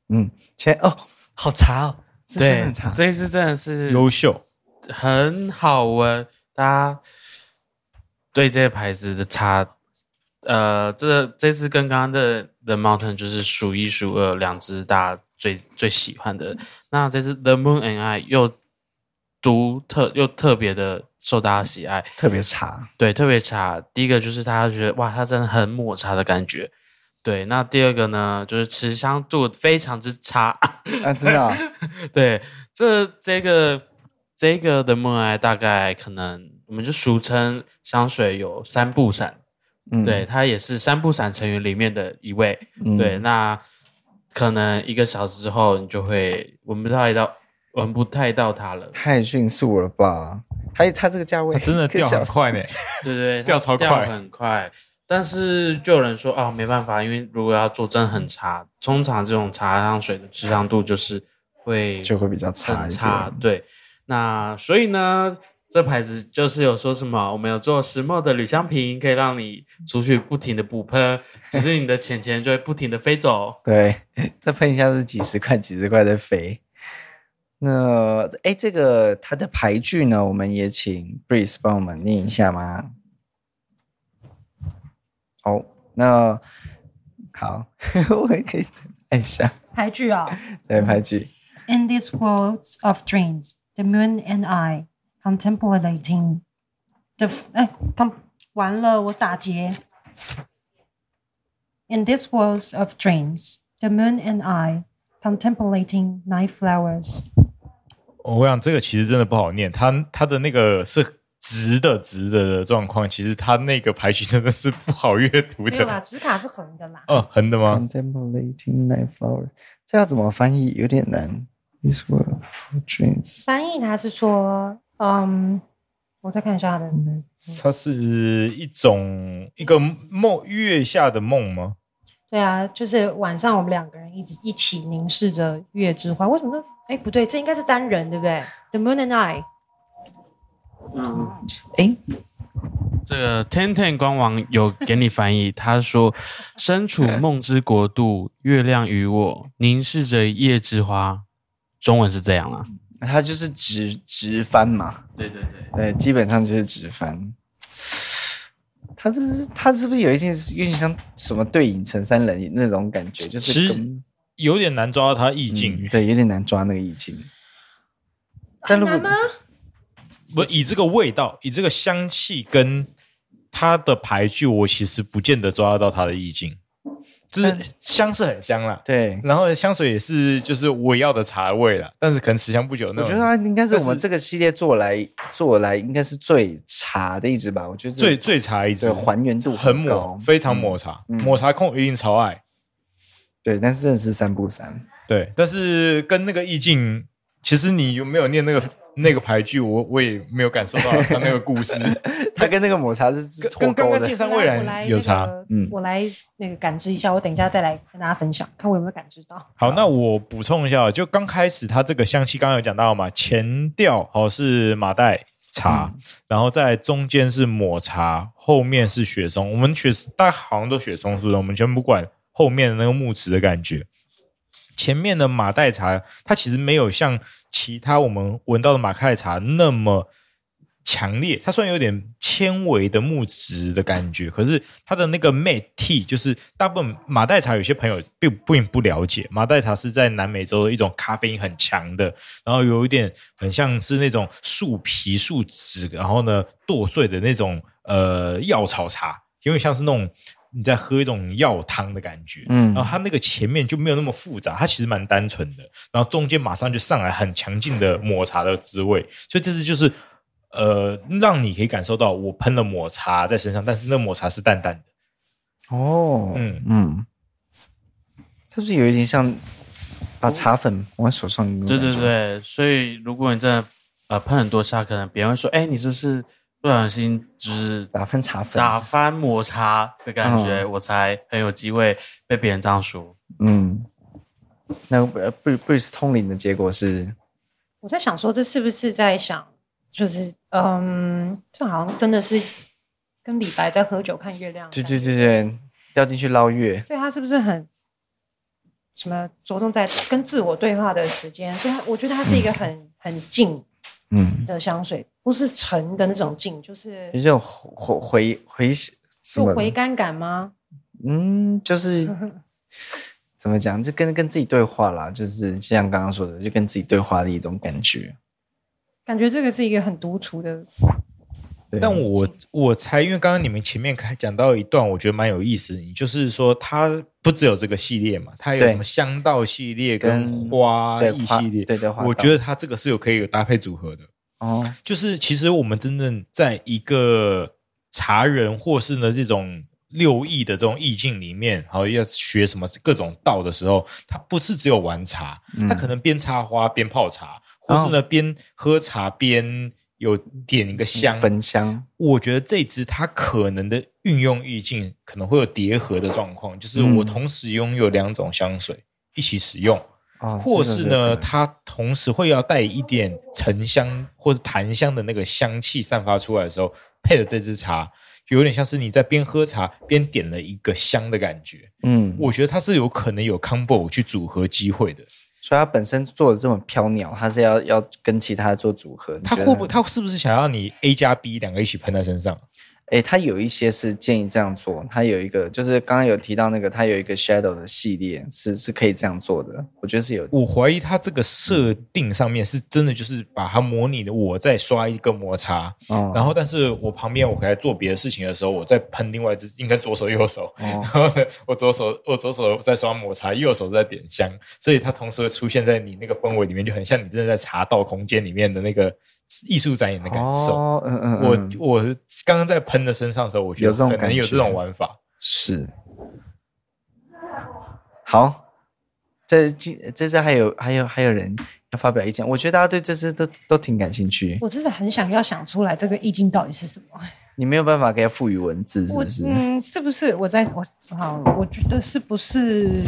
嗯，先哦，好茶哦，这真的很茶，这一支真的是优秀，很好闻。大家对这些牌子的差，呃，这这次跟刚刚的 The Mountain 就是数一数二两只大家最最喜欢的。那这次 The Moon and I 又独特又特别的。受大家喜爱，特别差，对，特别差。第一个就是大家觉得哇，它真的很抹茶的感觉，对。那第二个呢，就是持香度非常之差啊，真的、啊。对，这这个这个的 Moon and I 大概可能我们就俗称香水有三步散，嗯，对，它也是三步散成员里面的一位，嗯、对。那可能一个小时之后，你就会闻不太到，闻不太到它了，太迅速了吧？还有它这个价位，真的掉很快呢。对对，掉超快，掉很快。但是就有人说啊，没办法，因为如果要做真的很差，通常这种茶香水的持香度就是会就会比较差差。对，那所以呢，这牌子就是有说什么，我们有做石墨的铝香瓶，可以让你出去不停的补喷，只是你的钱钱就会不停的飞走。对，再喷一下是几十块，几十块的飞。那哎，这个它的牌句呢，我们也请 Breeze 帮我们念一下吗？哦，那好，我也可以按一下牌句啊。对，牌句。In this world of dreams, the moon and I contemplating the 哎，他完了，我打结。In this world of dreams, the moon and I contemplating night flowers。我想这个其实真的不好念，它它的那个是直的直的的状况，其实它那个排序真的是不好阅读的。没有啦，直卡是横的啦。哦，横的吗？Contemplating night flowers，这要怎么翻译？有点难。This world of dreams。翻译它是说， 嗯，我再看一下它的。它是一种一个梦，月下的梦吗？对啊，就是晚上我们两个人一直一起凝视着月之花。为什么说？哎，不对，这应该是单人，对不对？The Moon and I。嗯，哎，这个 Ten Ten 官网有给你翻译，他说：“身处梦之国度，月亮与我凝视着夜之花。”中文是这样啊，它就是直直翻嘛。对对对，对，基本上就是直翻。他这是他是不是有一件有点像什么对影成三人那种感觉？就是有点难抓到它意境，嗯，对，有点难抓那个意境。很难吗？不，以这个味道，以这个香气跟它的牌句，我其实不见得抓得到它的意境。就是香是很香啦，对，然后香水也是就是我要的茶味啦，但是可能持香不久。那我觉得它应该是我们这个系列做来做来应该是最茶的一支吧。我觉得最最茶一支，还原度很抹，非常抹茶，嗯、抹茶控一定超爱。对，但是真的是三不三。对，但是跟那个意境，其实你有没有念那个那个牌剧？我我也没有感受到他那个故事。他跟那个抹茶是脱钩的。金山未然有差，嗯，我来那个感知一下，我等一下再来跟大家分享，看我有没有感知到。好，那我补充一下，就刚开始它这个香气，刚刚有讲到嘛，前调哦是马黛茶，嗯、然后在中间是抹茶，后面是雪松。我们雪大家好像都雪松是不是？我们先不管。后面的那个木质的感觉，前面的马黛茶，它其实没有像其他我们闻到的马黛茶那么强烈。它虽然有点纤维的木质的感觉，可是它的那个 Mate 就是大部分马黛茶，有些朋友并并不了解，马黛茶是在南美洲的一种咖啡因很强的，然后有一点很像是那种树皮树脂，然后呢剁碎的那种呃药草茶，有点像是那种。你在喝一种药汤的感觉，嗯，然后它那个前面就没有那么复杂，它其实蛮单纯的，然后中间马上就上来很强劲的抹茶的滋味，所以这是就是呃，让你可以感受到我喷了抹茶在身上，但是那抹茶是淡淡的。哦，嗯嗯，它是不是有一点像把茶粉往手上？对对对，所以如果你真的呃喷很多下，可能别人会说，哎，你是不是？不小心就是打翻茶粉，打翻抹茶的感觉，嗯、我才很有机会被别人这样说。嗯，那布布布里斯通灵的结果是，我在想说，这是不是在想，就是嗯，这好像真的是跟李白在喝酒看月亮，对对对对，掉进去捞月，对他是不是很什么着重在跟自我对话的时间？所以我觉得他是一个很、嗯、很静。嗯，的香水不是沉的那种劲，就是有种回回回什么回甘感吗？嗯，就是 怎么讲，就跟跟自己对话啦，就是像刚刚说的，就跟自己对话的一种感觉。感觉这个是一个很独处的。但我我猜，因为刚刚你们前面开讲到一段，我觉得蛮有意思。你就是说，它不只有这个系列嘛，它有什么香道系列跟花艺系列。对，对，对，我觉得它这个是有可以有搭配组合的。哦，就是其实我们真正在一个茶人或是呢这种六艺的这种意境里面，然后要学什么各种道的时候，它不是只有玩茶，它可能边插花边泡茶，或是呢边喝茶边。有点一个香焚香，我觉得这支它可能的运用意境可能会有叠合的状况，就是我同时拥有两种香水一起使用，嗯、或是呢，它同时会要带一点沉香或者檀香的那个香气散发出来的时候，配的这支茶，有点像是你在边喝茶边点了一个香的感觉。嗯，我觉得它是有可能有 combo 去组合机会的。所以他本身做的这么飘渺，他是要要跟其他的做组合。他会不？他是不是想要你 A 加 B 两个一起喷在身上？诶，它有一些是建议这样做，它有一个就是刚刚有提到那个，它有一个 shadow 的系列是是可以这样做的，我觉得是有。我怀疑它这个设定上面是真的就是把它模拟的，我在刷一个抹茶，哦、然后但是我旁边我可以在做别的事情的时候，我在喷另外一只，应该左手右手，哦、然后呢，我左手我左手在刷抹茶，右手在点香，所以它同时会出现在你那个氛围里面，就很像你真的在茶道空间里面的那个。艺术展演的感受，哦、嗯嗯，嗯，我我刚刚在喷的身上的时候，我觉得可能有这种玩法，是。好，这这这次还有还有还有人要发表意见，我觉得大家对这次都都挺感兴趣。我真的很想要想出来这个意境到底是什么。你没有办法给它赋予文字，是不是？嗯，是不是？我在我好，我觉得是不是？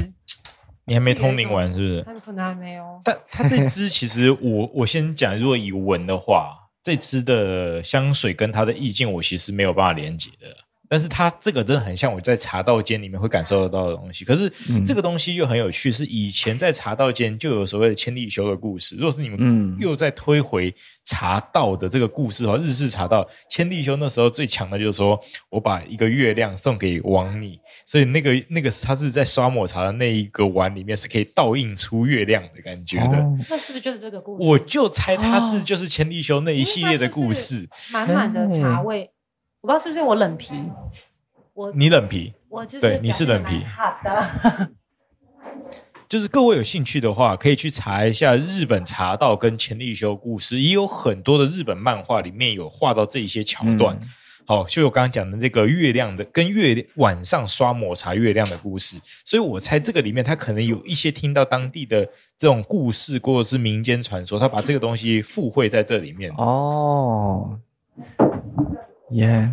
你还没通灵完是不是？可能还没有。但它这支其实 我我先讲，如果以闻的话，这支的香水跟它的意境，我其实没有办法连接的。但是它这个真的很像我在茶道间里面会感受得到的东西，可是这个东西又很有趣，是以前在茶道间就有所谓的千利休的故事。如果是你们又在推回茶道的这个故事的话，日式茶道千利休那时候最强的就是说我把一个月亮送给王你，所以那个那个他是在刷抹茶的那一个碗里面是可以倒映出月亮的感觉的。那是不是就是这个故事？我就猜它是就是千利休那一系列的故事，满满的茶味。我不知道是不是我冷皮，我你冷皮，我就是对你是冷皮，好的。就是各位有兴趣的话，可以去查一下日本茶道跟千利休故事，也有很多的日本漫画里面有画到这一些桥段。好、嗯哦，就我刚刚讲的那个月亮的跟月晚上刷抹茶月亮的故事，所以我猜这个里面他可能有一些听到当地的这种故事或者是民间传说，他把这个东西附会在这里面哦。耶，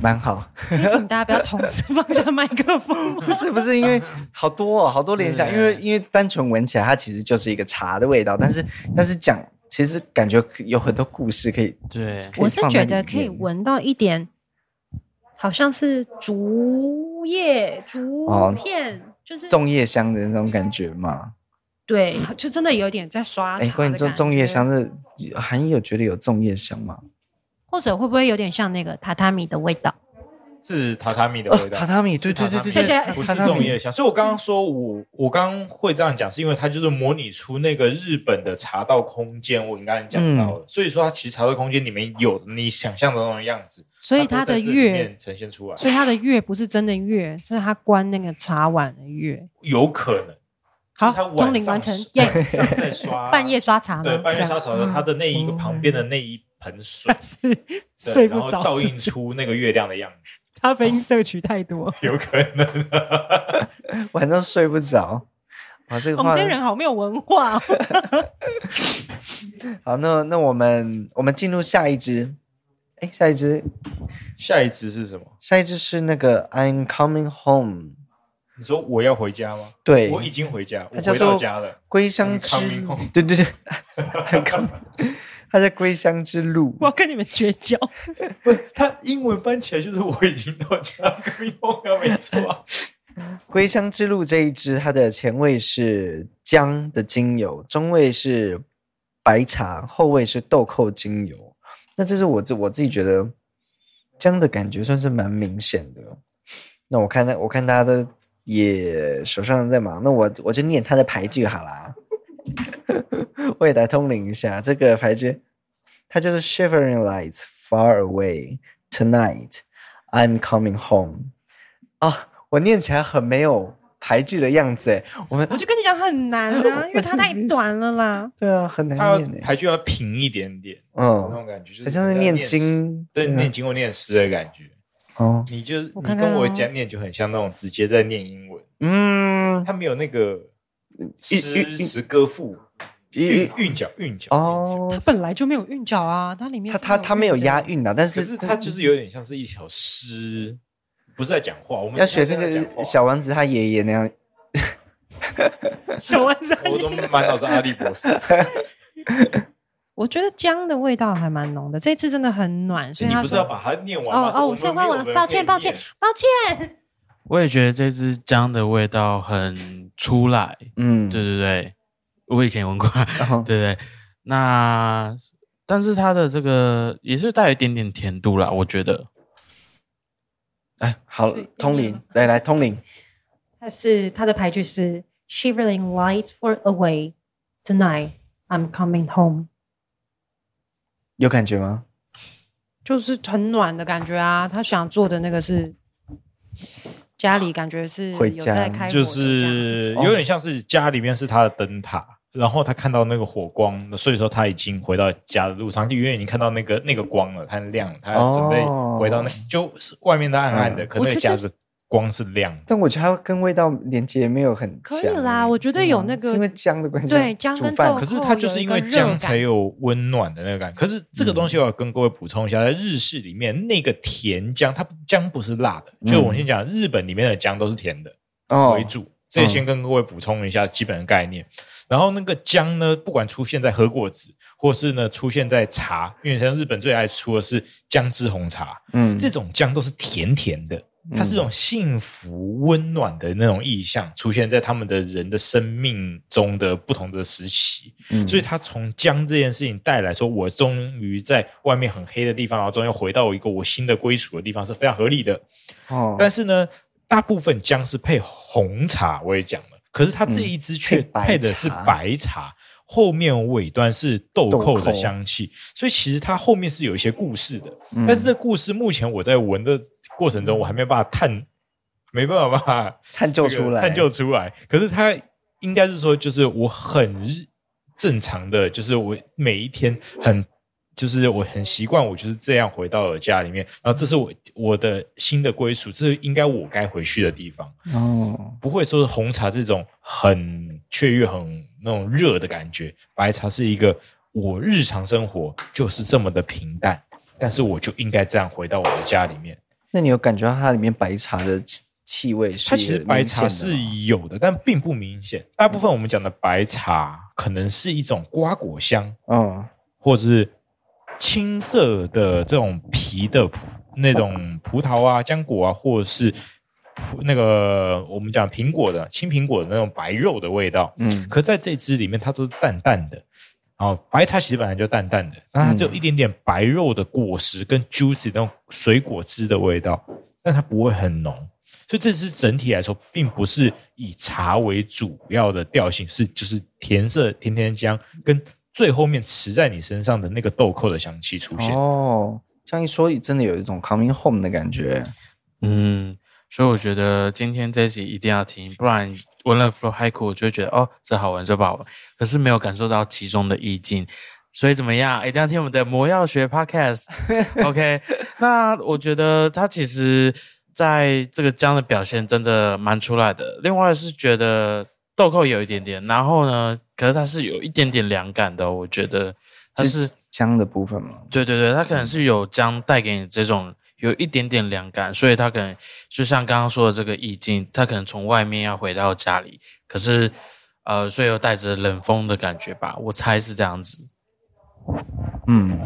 蛮好。请大家不要同时放下麦克风。不是不是，因为好多哦，好多联想。因为因为单纯闻起来，它其实就是一个茶的味道。但是但是讲，其实感觉有很多故事可以。对，我是觉得可以闻到一点，好像是竹叶、竹片，哦、就是粽叶香的那种感觉嘛。对，就真的有点在刷茶。哎，关于粽粽叶香的，韩义有觉得有粽叶香吗？或者会不会有点像那个榻榻米的味道？是榻榻米的味道。榻榻米，对对对对，谢谢。不是粽叶香，所以我刚刚说我我刚刚会这样讲，是因为它就是模拟出那个日本的茶道空间。我刚刚讲到了，所以说它其实茶道空间里面有你想象的那种样子。所以它的月呈现出来，所以它的月不是真的月，是它关那个茶碗的月，有可能。好，通灵完成。耶，在刷 半夜刷茶吗？对，半夜刷茶的，它的那一个旁边的那一。盆水 是睡不着，倒映出那个月亮的样子。咖啡因摄取太多，有可能 晚上睡不着。啊，这个我们这些人好没有文化。好，那那我们我们进入下一支。哎，下一支，下一支是什么？下一支是那个 I'm coming home。你说我要回家吗？对，我已经回家，他叫做我回到家了。归乡之，对对对，很康。他在归乡之路。我要跟你们绝交。不，他英文翻起来就是我已经到家没错啊。归乡之路这一支，它的前味是姜的精油，中味是白茶，后味是豆蔻精油。那这是我自我自己觉得姜的感觉算是蛮明显的。那我看他，我看大家都也手上在忙，那我我就念他的牌句好啦。我也来通灵一下这个牌句，它就是 Shivering lights far away tonight, I'm coming home。啊，我念起来很没有。牌句的样子，哎，我们我就跟你讲很难啊，因为它太短了啦。对啊，很难念。牌句要平一点点，嗯，那种感觉就是好像是念经，对，念经或念诗的感觉。哦，你就你跟我讲念就很像那种直接在念英文。嗯，它没有那个诗词歌赋韵韵脚韵脚哦，它本来就没有韵脚啊，它里面它它它没有押韵啊，但是可是它就是有点像是一条诗。不是在讲话，我们要学那个小王子他爷爷那样。小王子，我都满脑子阿笠博士。我觉得姜的味道还蛮浓的，这次真的很暖，所以你不是要把它念完吗？哦哦，我先忘了，抱歉抱歉抱歉。我也觉得这支姜的味道很出来，嗯，对对对，我以前闻过，对对。那但是它的这个也是带一点点甜度啦，我觉得。哎，好，通灵，来来通灵。它是它的牌句是 Shivering lights for away tonight, I'm coming home。有感觉吗？就是很暖的感觉啊！他想做的那个是家里，感觉是有在开火，就是有点像是家里面是他的灯塔。然后他看到那个火光，所以说他已经回到家的路上，就远远已经看到那个那个光了，他亮了，他准备回到那，哦、就是外面的暗暗的，嗯、可能家的光是亮的。但我觉得它跟味道连接没有很。可以啦，我觉得有那个，是因为姜的关系。对，姜跟豆。可是它就是因为姜才有温暖的那个感觉。可是这个东西我要跟各位补充一下，在日式里面，那个甜姜，它姜不是辣的。就我先讲，日本里面的姜都是甜的为主。哦这先跟各位补充一下基本的概念，嗯、然后那个姜呢，不管出现在和果子，或是呢出现在茶，因为像日本最爱出的是姜汁红茶，嗯，这种姜都是甜甜的，它是一种幸福温暖的那种意象，出现在他们的人的生命中的不同的时期，嗯，所以他从姜这件事情带来说，我终于在外面很黑的地方，然后终于回到一个我新的归属的地方，是非常合理的，哦，但是呢。大部分姜是配红茶，我也讲了，可是它这一支却配的是白茶，后面尾端是豆蔻的香气，所以其实它后面是有一些故事的。但是这故事目前我在闻的过程中，我还没有办法探，没办法办法 探究出来，探究出来。可是他应该是说，就是我很正常的，就是我每一天很。就是我很习惯，我就是这样回到了家里面，然后这是我我的新的归属，这是应该我该回去的地方。哦，不会说是红茶这种很雀跃、很那种热的感觉，白茶是一个我日常生活就是这么的平淡，但是我就应该这样回到我的家里面。那你有感觉到它里面白茶的气气味是？它其实白茶是有的，但并不明显。大部分我们讲的白茶可能是一种瓜果香，嗯，或者是。青色的这种皮的那种葡萄啊、浆果啊，或者是那个我们讲苹果的青苹果的那种白肉的味道，嗯，可在这支里面它都是淡淡的。然后白茶其实本来就淡淡的，那它只有一点点白肉的果实跟 juicy 那种水果汁的味道，但它不会很浓。所以这支整体来说，并不是以茶为主要的调性，是就是甜色甜甜姜跟。最后面持在你身上的那个豆蔻的香气出现哦，这样一说，真的有一种 coming home 的感觉。嗯，所以我觉得今天这一集一定要听，不然闻了 Flow Haiku 我就会觉得哦，这好闻，这不好闻，可是没有感受到其中的意境。所以怎么样？一定要听我们的魔药学 Podcast。OK，那我觉得他其实在这个姜的表现真的蛮出来的。另外是觉得豆蔻有一点点，然后呢，可是它是有一点点凉感的，我觉得它是姜的部分嘛。对对对，它可能是有姜带给你这种有一点点凉感，所以它可能就像刚刚说的这个意境，它可能从外面要回到家里，可是呃，所以又带着冷风的感觉吧，我猜是这样子。嗯。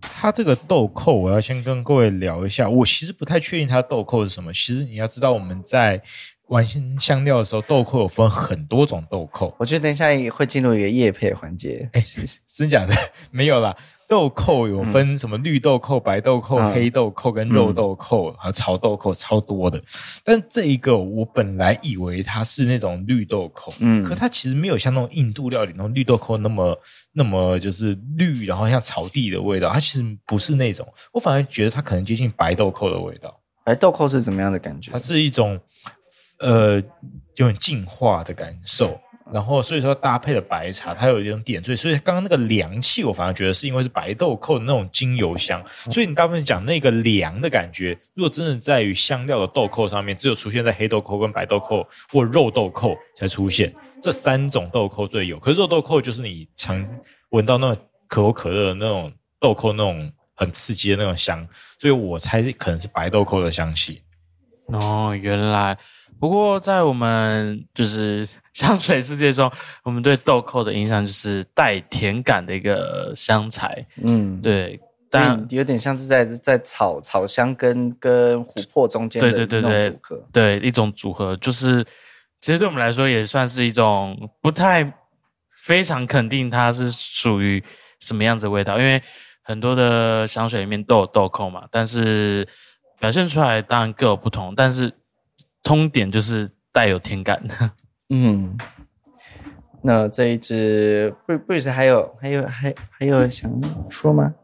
它这个豆蔻，我要先跟各位聊一下。我其实不太确定它豆蔻是什么。其实你要知道，我们在玩香料的时候，豆蔻有分很多种豆蔻。我觉得等一下会进入一个叶配环节。哎，真假的？没有啦。豆蔻有分什么绿豆蔻、白豆蔻、嗯、黑豆蔻跟肉豆蔻，还有潮豆蔻，超多的。但这一个我本来以为它是那种绿豆蔻，嗯，可它其实没有像那种印度料理那种绿豆蔻那么那么就是绿，然后像草地的味道。它其实不是那种，我反而觉得它可能接近白豆蔻的味道。白豆蔻是怎么样的感觉？它是一种呃有点净化的感受。然后，所以说搭配了白茶，它有一种点缀，所以刚刚那个凉气，我反而觉得是因为是白豆蔻的那种精油香。所以你大部分讲那个凉的感觉，如果真的在于香料的豆蔻上面，只有出现在黑豆蔻跟白豆蔻或肉豆蔻才出现，这三种豆蔻最有。可是肉豆蔻就是你常闻到那种可口可乐的那种豆蔻那种很刺激的那种香，所以我猜可能是白豆蔻的香气。哦，原来。不过，在我们就是 香水世界中，我们对豆蔻的印象就是带甜感的一个香材。嗯，对，但有点像是在在草草香跟跟琥珀中间的对对对对组合，对一种组合，就是其实对我们来说也算是一种不太非常肯定它是属于什么样子的味道，因为很多的香水里面都有豆蔻嘛，但是表现出来当然各有不同，但是。通点就是带有甜感的，嗯，那这一支不不是还有还有还还有想说吗？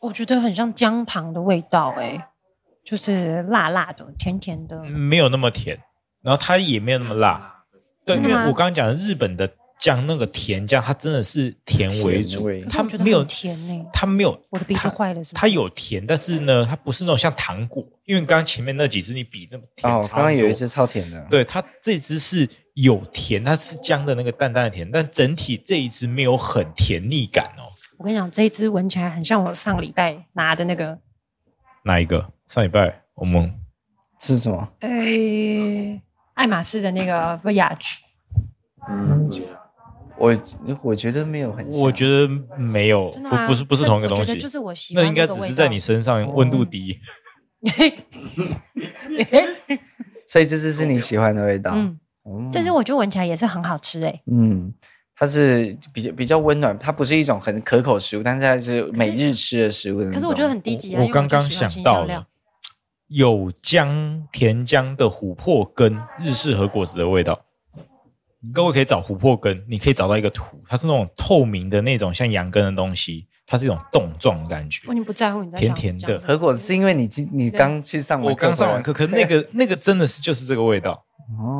我觉得很像姜糖的味道，哎，就是辣辣的，甜甜的，没有那么甜，然后它也没有那么辣，对，因为我刚刚讲的日本的。姜那个甜酱，它真的是甜为主，它没有甜呢，它没有。我的鼻子坏了是不是？它有甜，但是呢，它不是那种像糖果，因为刚刚前面那几只你比那么甜，哦，刚刚有一只超甜的，对，它这只是有甜，它是姜的那个淡淡的甜，但整体这一支没有很甜腻感哦。我跟你讲，这一支闻起来很像我上礼拜拿的那个，哪一个？上礼拜我们是什么？哎，爱马仕的那个 Voyage。嗯。我我觉得没有很，我觉得没有，不不是不是同一个东西，就是我喜欢那应该只是在你身上温度低，所以这支是你喜欢的味道。嗯，这支我觉得闻起来也是很好吃诶。嗯，它是比较比较温暖，它不是一种很可口食物，但是它是每日吃的食物的。可是我觉得很低级啊！我刚刚想到了有姜甜姜的琥珀根日式和果子的味道。各位可以找琥珀根，你可以找到一个土，它是那种透明的那种像羊羹的东西，它是一种冻状的感觉。我你不在乎你在甜甜的和果子，是因为你今你刚去上完课，我刚上完课，可是那个 那个真的是就是这个味道。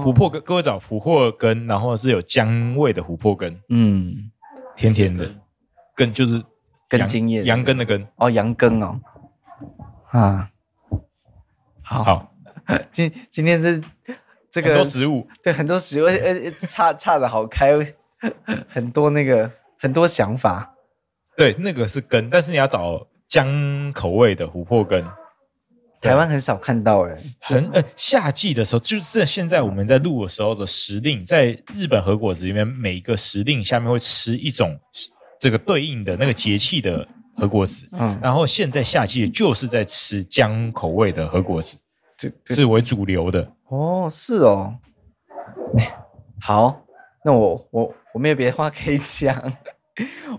琥珀根，各位找琥珀根，然后是有姜味的琥珀根，嗯，甜甜的，根就是根茎叶羊羹的根。哦，羊羹哦，啊，好，好，今今天是。这个很多食物，对很多食物，呃呃，岔岔的好开，很多那个很多想法。对，那个是根，但是你要找姜口味的琥珀根，台湾很少看到哎。很呃，夏季的时候，就是现在我们在录的时候的时令，在日本和果子里面，每一个时令下面会吃一种这个对应的那个节气的和果子。嗯，然后现在夏季就是在吃姜口味的和果子，这是为主流的。哦，是哦，好，那我我我没有别的话可以讲，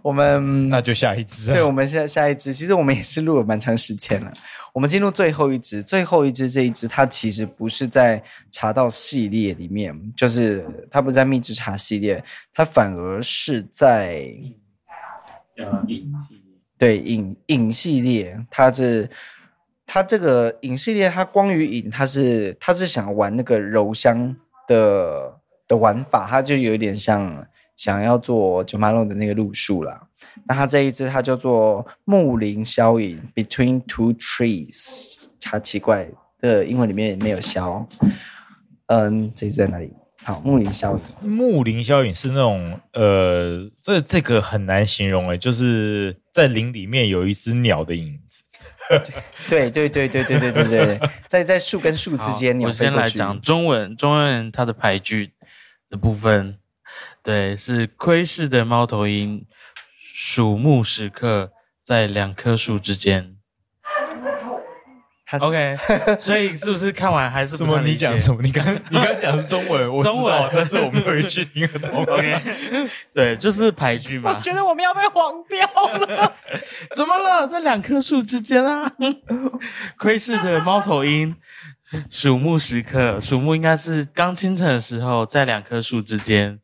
我们 那就下一支。对，我们下下一支，其实我们也是录了蛮长时间了。我们进入最后一支，最后一支这一支，它其实不是在茶道系列里面，就是它不是在蜜汁茶系列，它反而是在呃饮系列，对饮饮系列，它是。它这个影系列，它光与影，它是它是想玩那个柔香的的玩法，它就有点像想要做九马龙的那个路数啦。那他这一支，他叫做木林消影 Between Two Trees，它奇怪的英文里面也没有消。嗯，这支在哪里？好，木林消影。木林消影是那种呃，这这个很难形容哎，就是在林里面有一只鸟的影子。对对对对对对对对，在在树跟树之间，我先来讲中文，中文它的排句的部分，对，是窥视的猫头鹰，鼠目时刻在两棵树之间。OK，所以是不是看完还是什么？你讲什么？你刚 你刚讲是中文，我，中文，但是我没有一句听得懂。OK，对，就是排句嘛。我觉得我们要被黄标了。怎么了？在两棵树之间啊？窥视的猫头鹰，鼠目时刻，鼠目应该是刚清晨的时候，在两棵树之间。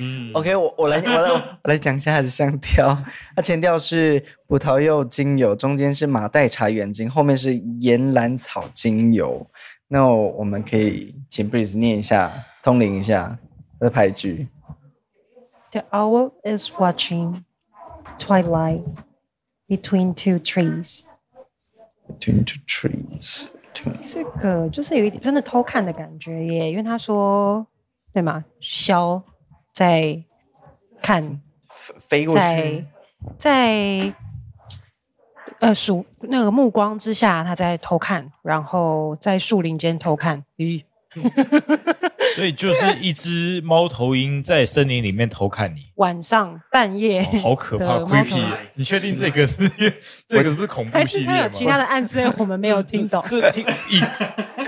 嗯，OK，我我来我来我来讲一下它的香调。它前调是葡萄柚精油，中间是马黛茶原精，后面是岩兰草精油。那我们可以请 Breeze 念一下，通灵一下它的牌句。The owl is watching twilight between two trees. Between two trees. 这个就是有一点真的偷看的感觉耶，因为他说对吗？枭。在看，飞过去，在在呃，树那个目光之下，他在偷看，然后在树林间偷看。咦，所以就是一只猫头鹰在森林里面偷看你，晚上半夜，哦、好可怕，creepy！你确定这个是 这个是不是恐怖系列吗？还是它有其他的暗示，我们没有听懂。这听一。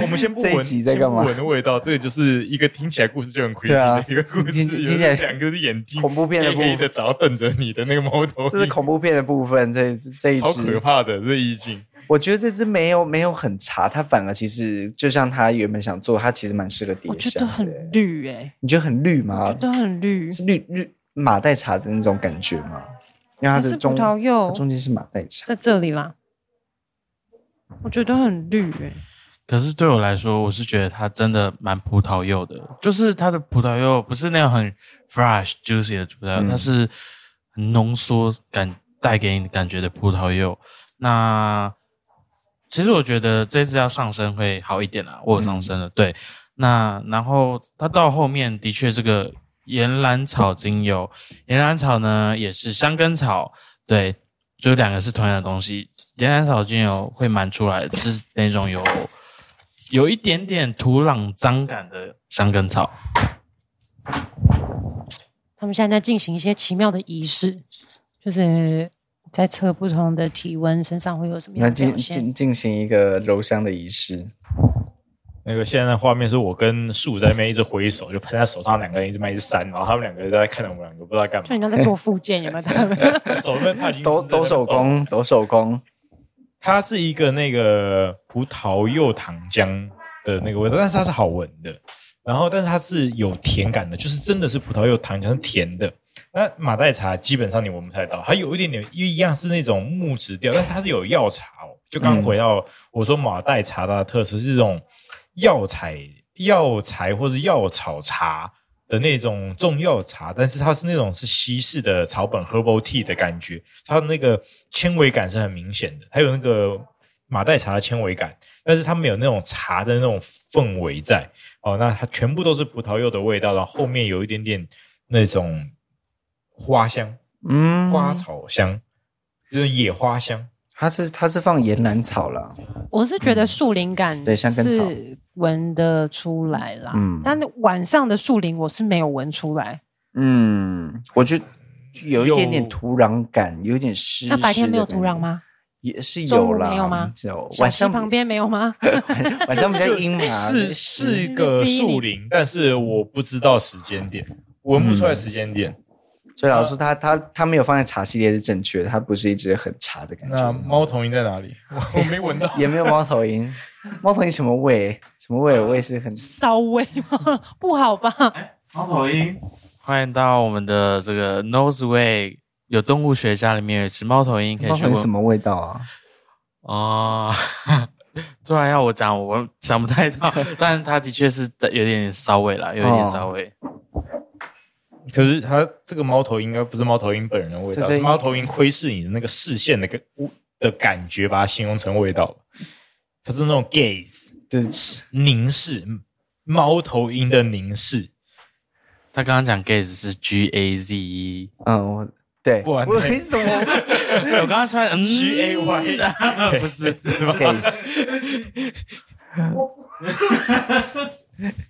我们先不闻，先不闻的味道，这个就是一个听起来故事就很 creepy 的一个故事，听起来两个是眼睛恐怖片的部分，然后瞪着你的那个猫头鹰，这是恐怖片的部分，这这一只好可怕的这意境。我觉得这只没有没有很茶，它反而其实就像它原本想做，它其实蛮适合叠香。我觉得很绿哎、欸，你觉得很绿吗？我觉得很绿，是绿绿马黛茶的那种感觉吗？因为它的中葡萄柚中间是马黛茶，在这里啦。我觉得很绿哎、欸。可是对我来说，我是觉得它真的蛮葡萄柚的，就是它的葡萄柚不是那种很 fresh juicy 的葡萄柚，嗯、它是很浓缩感带给你感觉的葡萄柚。那其实我觉得这次要上升会好一点啦，我有上升了。嗯、对，那然后它到后面的确这个岩兰草精油，岩兰草呢也是香根草，对，就两个是同样的东西。岩兰草精油会蛮出来的，是那种有。有一点点土壤脏感的香根草，他们现在在进行一些奇妙的仪式，就是在测不同的体温，身上会有什么样的进进进行一个揉香的仪式。那个现在的画面是我跟树在那边一直挥手，就喷在手上，两个人一直卖一直扇，然后他们两个在看着我们两个，不知道干嘛。就你在做复健，有没有？他 们手那他已经抖抖手工，抖手工。它是一个那个葡萄柚糖浆的那个味道，但是它是好闻的。然后，但是它是有甜感的，就是真的是葡萄柚糖浆是甜的。那马黛茶基本上你闻不太到，它有一点点一样是那种木质调，但是它是有药茶哦。就刚回到我说马黛茶它的特色是这种药材、药材或者药草茶。的那种中药茶，但是它是那种是西式的草本 herbal tea 的感觉，它的那个纤维感是很明显的，还有那个马黛茶的纤维感，但是它没有那种茶的那种氛围在哦。那它全部都是葡萄柚的味道，然后后面有一点点那种花香，嗯，花草香，就是野花香。它是它是放岩兰草了，我是觉得树林感对香根草闻得出来啦，嗯，但晚上的树林我是没有闻出来，嗯，我觉得有一点点土壤感，有点湿。那白天没有土壤吗？也是有啦，没有吗？有晚上旁边没有吗？晚上比较阴嘛，是是一个树林，但是我不知道时间点，闻不出来时间点。所以老师说他他他没有放在茶系列是正确的，它不是一只很茶的感觉。那猫头鹰在哪里？我没闻到，也没有猫头鹰。猫头鹰什么味？什么味？我也是很 骚味吗？不好吧？猫头鹰，欢迎到我们的这个 Noseway，有动物学家里面有只猫头鹰，可以去闻什么味道啊？哦，突然要我讲，我想不太到，但它的确是有点骚味啦，有一点骚味。哦可是它这个猫头鹰应该不是猫头鹰本人的味道，是猫头鹰窥视你的那个视线的个的感觉，把它形容成味道。它是那种 gaze，就是凝视，猫头鹰的凝视。他刚刚讲 gaze 是 G A Z E，嗯，我对，不然为什么？我刚刚突然嗯 G A Y 不是是 gaze。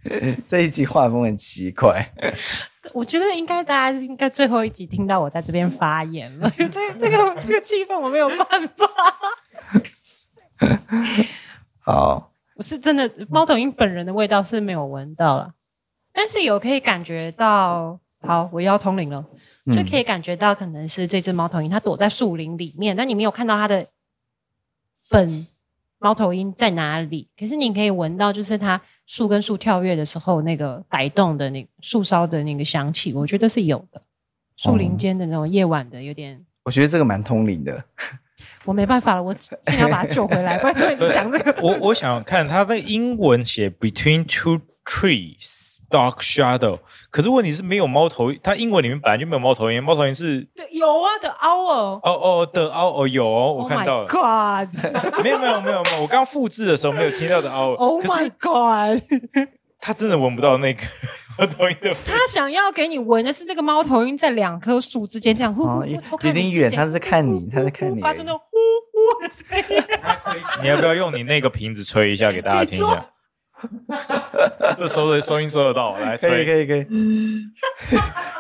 这一集画风很奇怪。我觉得应该大家应该最后一集听到我在这边发言了，这这个这个气氛我没有办法。好，我是真的猫头鹰本人的味道是没有闻到了，但是有可以感觉到。好，我要通灵了，就可以感觉到可能是这只猫头鹰它躲在树林里面，但你没有看到它的本猫头鹰在哪里，可是你可以闻到，就是它树跟树跳跃的时候那个摆动的那树梢的那个香气，我觉得是有的。树林间的那种夜晚的有点，我觉得这个蛮通灵的。我没办法了，我尽量把它救回来。不然会讲这个。我我想看他的英文写 Between two trees, dark shadow。可是问题是没有猫头鹰，它英文里面本来就没有猫头鹰。猫头鹰是有啊的 owl。哦哦的 owl 有哦，我看到了。Oh my god！没有没有没有没有，我刚复制的时候没有听到的 owl。Oh my god！他真的闻不到那个 猫头鹰的。他想要给你闻的是这个猫头鹰在两棵树之间这样呼呼，有点远，他是看你，他在看你，发出那种呼呼的声音。你要不要用你那个瓶子吹一下给大家听一下？这收的收音收得到，来吹，可以可以可以，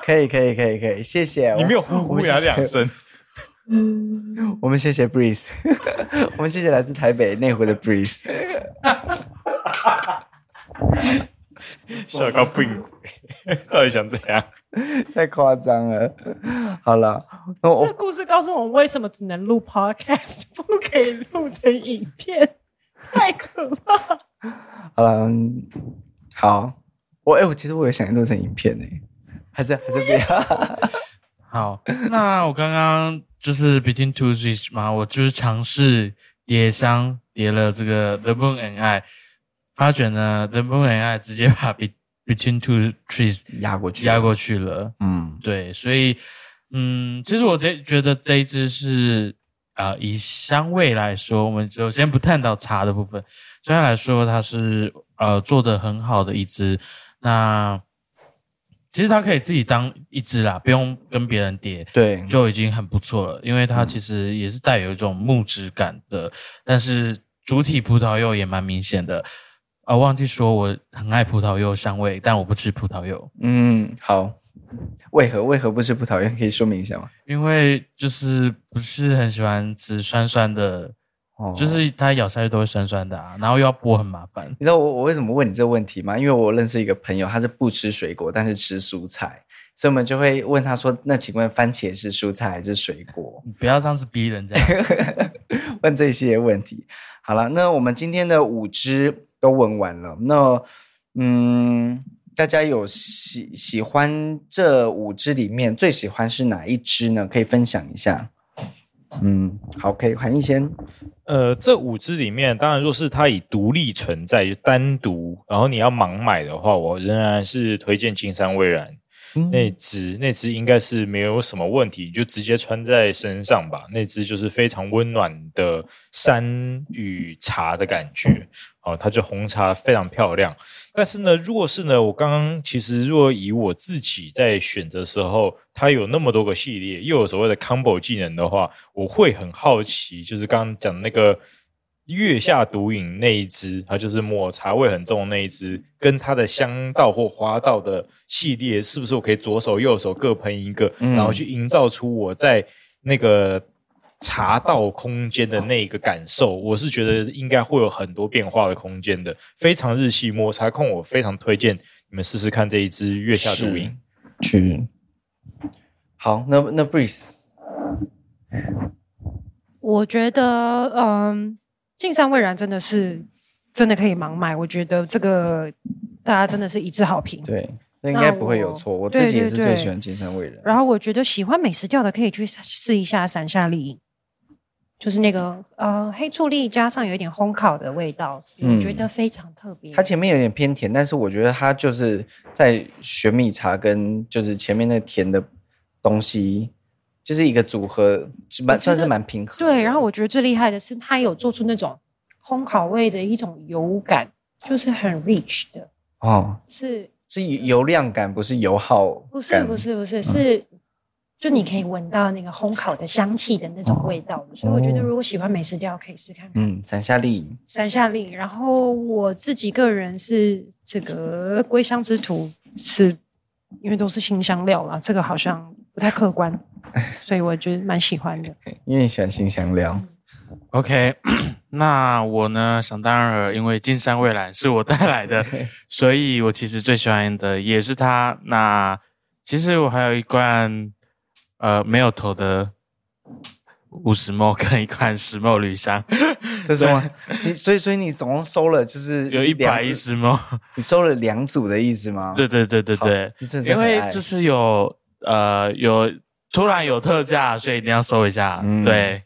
可以可以可以可以，谢谢。你没有呼呼呀两声。我们谢谢 Breeze，我们谢谢来自台北内湖的 Breeze。笑到病鬼，到底想怎样？太夸张了。好了，这故事告诉我们为什么只能录 Podcast，不可以录成影片，太可怕。好了，好，我哎、欸，我其实我也想录成影片呢，还是还是不要。好，那我刚刚就是 Between Two Trees 嘛，我就是尝试叠箱叠了这个 The Moon and I。发觉呢，The Moon and I 直接把 Between Two Trees 压过去，压过去了。嗯，对，所以，嗯，其实我这觉得这一支是啊、呃，以香味来说，我们就先不探讨茶的部分。相对来说，它是呃做的很好的一支。那其实它可以自己当一支啦，不用跟别人叠，对，就已经很不错了。因为它其实也是带有一种木质感的，嗯、但是主体葡萄柚也蛮明显的。啊，忘记说我很爱葡萄柚香味，但我不吃葡萄柚。嗯，好，为何为何不吃葡萄柚？可以说明一下吗？因为就是不是很喜欢吃酸酸的，哦，就是它咬下去都会酸酸的啊，然后又要剥很麻烦。你知道我我为什么问你这个问题吗？因为我认识一个朋友，他是不吃水果，但是吃蔬菜，所以我们就会问他说：“那请问番茄是蔬菜还是水果？” 你不要这样子逼人家，问这些问题。好了，那我们今天的五只。都问完了，那嗯，大家有喜喜欢这五支里面最喜欢是哪一支呢？可以分享一下。嗯，好，可以韩毅先。呃，这五支里面，当然若是它以独立存在，就单独，然后你要盲买的话，我仍然是推荐金山蔚然。那支那支应该是没有什么问题，就直接穿在身上吧。那支就是非常温暖的山与茶的感觉，哦，它就红茶非常漂亮。但是呢，如果是呢，我刚刚其实如果以我自己在选择时候，它有那么多个系列，又有所谓的 combo 技能的话，我会很好奇，就是刚刚讲的那个。月下独饮那一只，它就是抹茶味很重的那一只，跟它的香道或花道的系列，是不是我可以左手右手各喷一个，嗯、然后去营造出我在那个茶道空间的那个感受？我是觉得应该会有很多变化的空间的，非常日系抹茶控，我非常推荐你们试试看这一支月下独饮。去，好，那那 Breeze，我觉得，嗯。金山蔚然真的是真的可以盲买，我觉得这个大家真的是一致好评。对，那应该不会有错。我，我自己也是最喜欢金山蔚然。然后我觉得喜欢美食调的可以去试一下山下丽影，就是那个呃黑醋栗加上有一点烘烤的味道，我觉得非常特别。它前面有点偏甜，但是我觉得它就是在玄米茶跟就是前面那甜的东西。就是一个组合，蛮算是蛮平衡。对，然后我觉得最厉害的是，它有做出那种烘烤味的一种油感，就是很 rich 的。哦，是是油量感，不是油耗，不是不是不是是。就你可以闻到那个烘烤的香气的那种味道，哦、所以我觉得如果喜欢美食调，可以试看看。嗯，散夏利，散夏利。然后我自己个人是这个归乡之徒，是因为都是新香料啦，这个好像不太客观，所以我觉得蛮喜欢的。因为你喜欢新香料。OK，那我呢？想当然了，因为金山蔚蓝是我带来的，所以我其实最喜欢的也是它。那其实我还有一罐。呃，没有头的五十 ml 跟一罐十 ml 铝香，这是吗？你所以所以你总共收了就是有一百一十 ml，你收了两组的意思吗？对对对对对，因为就是有呃有突然有特价，所以一定要收一下。嗯、对，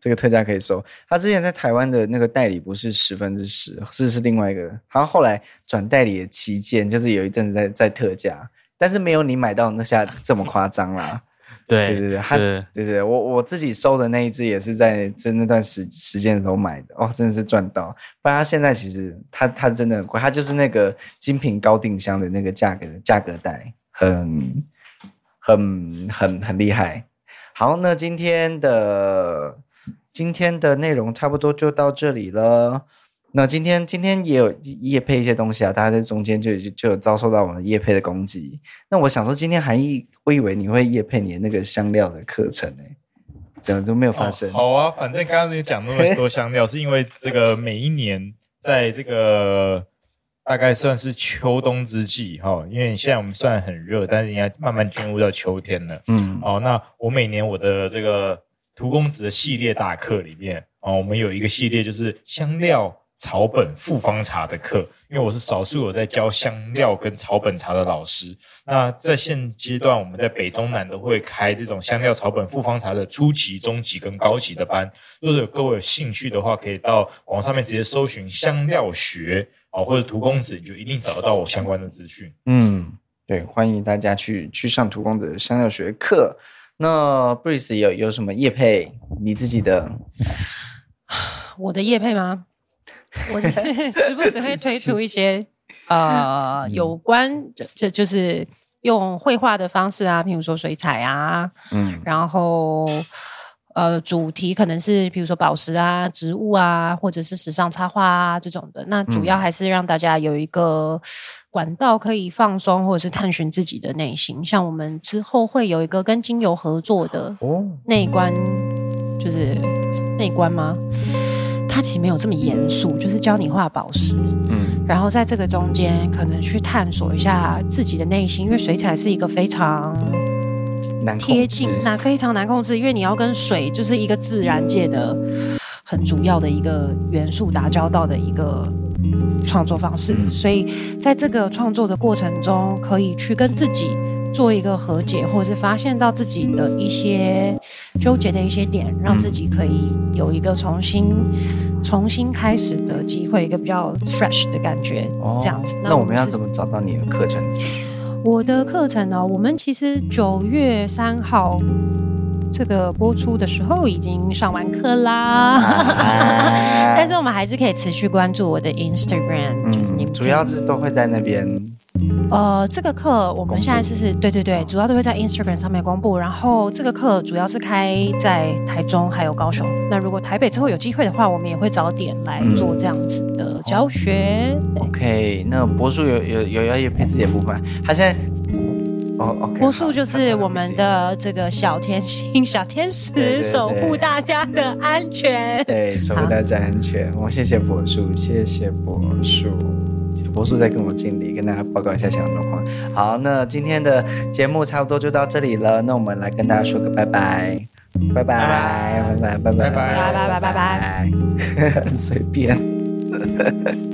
这个特价可以收。他之前在台湾的那个代理不是十分之十，是是另外一个，他后后来转代理的旗舰，就是有一阵子在在特价，但是没有你买到那下这么夸张啦。对对对对，他对我我自己收的那一只也是在就那段时时间的时候买的，哦，真的是赚到。不然它现在其实它它真的很贵，它就是那个精品高定箱的那个价格价格带，很很很很厉害。好，那今天的今天的内容差不多就到这里了。那今天今天也有叶配一些东西啊，大家在中间就就就有遭受到我们叶配的攻击。那我想说，今天还以我以为你会夜配你的那个香料的课程呢，怎么都没有发生？哦、好啊，反正刚刚你讲那么多香料，是因为这个每一年在这个大概算是秋冬之际哈，因为现在我们算很热，但是应该慢慢进入到秋天了。嗯，哦，那我每年我的这个荼公子的系列大课里面哦，我们有一个系列就是香料。草本复方茶的课，因为我是少数有在教香料跟草本茶的老师。那在现阶段，我们在北中南都会开这种香料草本复方茶的初级、中级跟高级的班。如果有各位有兴趣的话，可以到网上面直接搜寻香料学啊，或者涂公子，你就一定找得到我相关的资讯。嗯，对，欢迎大家去去上涂公子的香料学课。那 Breeze 有有什么业配？你自己的？我的业配吗？我 时不时会推出一些呃有关就就就是用绘画的方式啊，譬如说水彩啊，嗯，然后呃主题可能是譬如说宝石啊、植物啊，或者是时尚插画啊这种的。那主要还是让大家有一个管道可以放松，或者是探寻自己的内心。像我们之后会有一个跟精油合作的内观，就是内观吗？它其实没有这么严肃，就是教你画宝石，嗯，然后在这个中间可能去探索一下自己的内心，因为水彩是一个非常贴近、难非常难控制，因为你要跟水就是一个自然界的很主要的一个元素打交道的一个创作方式，所以在这个创作的过程中，可以去跟自己。做一个和解，或者是发现到自己的一些纠结的一些点，让自己可以有一个重新、重新开始的机会，一个比较 fresh 的感觉，哦、这样子。那我们要怎么找到你的课程资讯？我的课程呢？我们其实九月三号这个播出的时候已经上完课啦，啊、但是我们还是可以持续关注我的 Instagram，、嗯、就是你们主要是都会在那边。呃，这个课我们现在是是，对对对，主要都会在 Instagram 上面公布。然后这个课主要是开在台中还有高雄。那如果台北之后有机会的话，我们也会早点来做这样子的教学。嗯、OK，那博树有有有要业配自己的部分，他现在哦，OK，柏树就是我们的这个小甜心、小天使，守护大家的安全。对，守护大家安全。我谢谢博树，谢谢博树。柏树在跟我敬礼，跟大家报告一下现场状况。好，那今天的节目差不多就到这里了。那我们来跟大家说个拜拜，拜拜，拜拜，拜拜，拜拜，拜拜，拜拜，很 随便。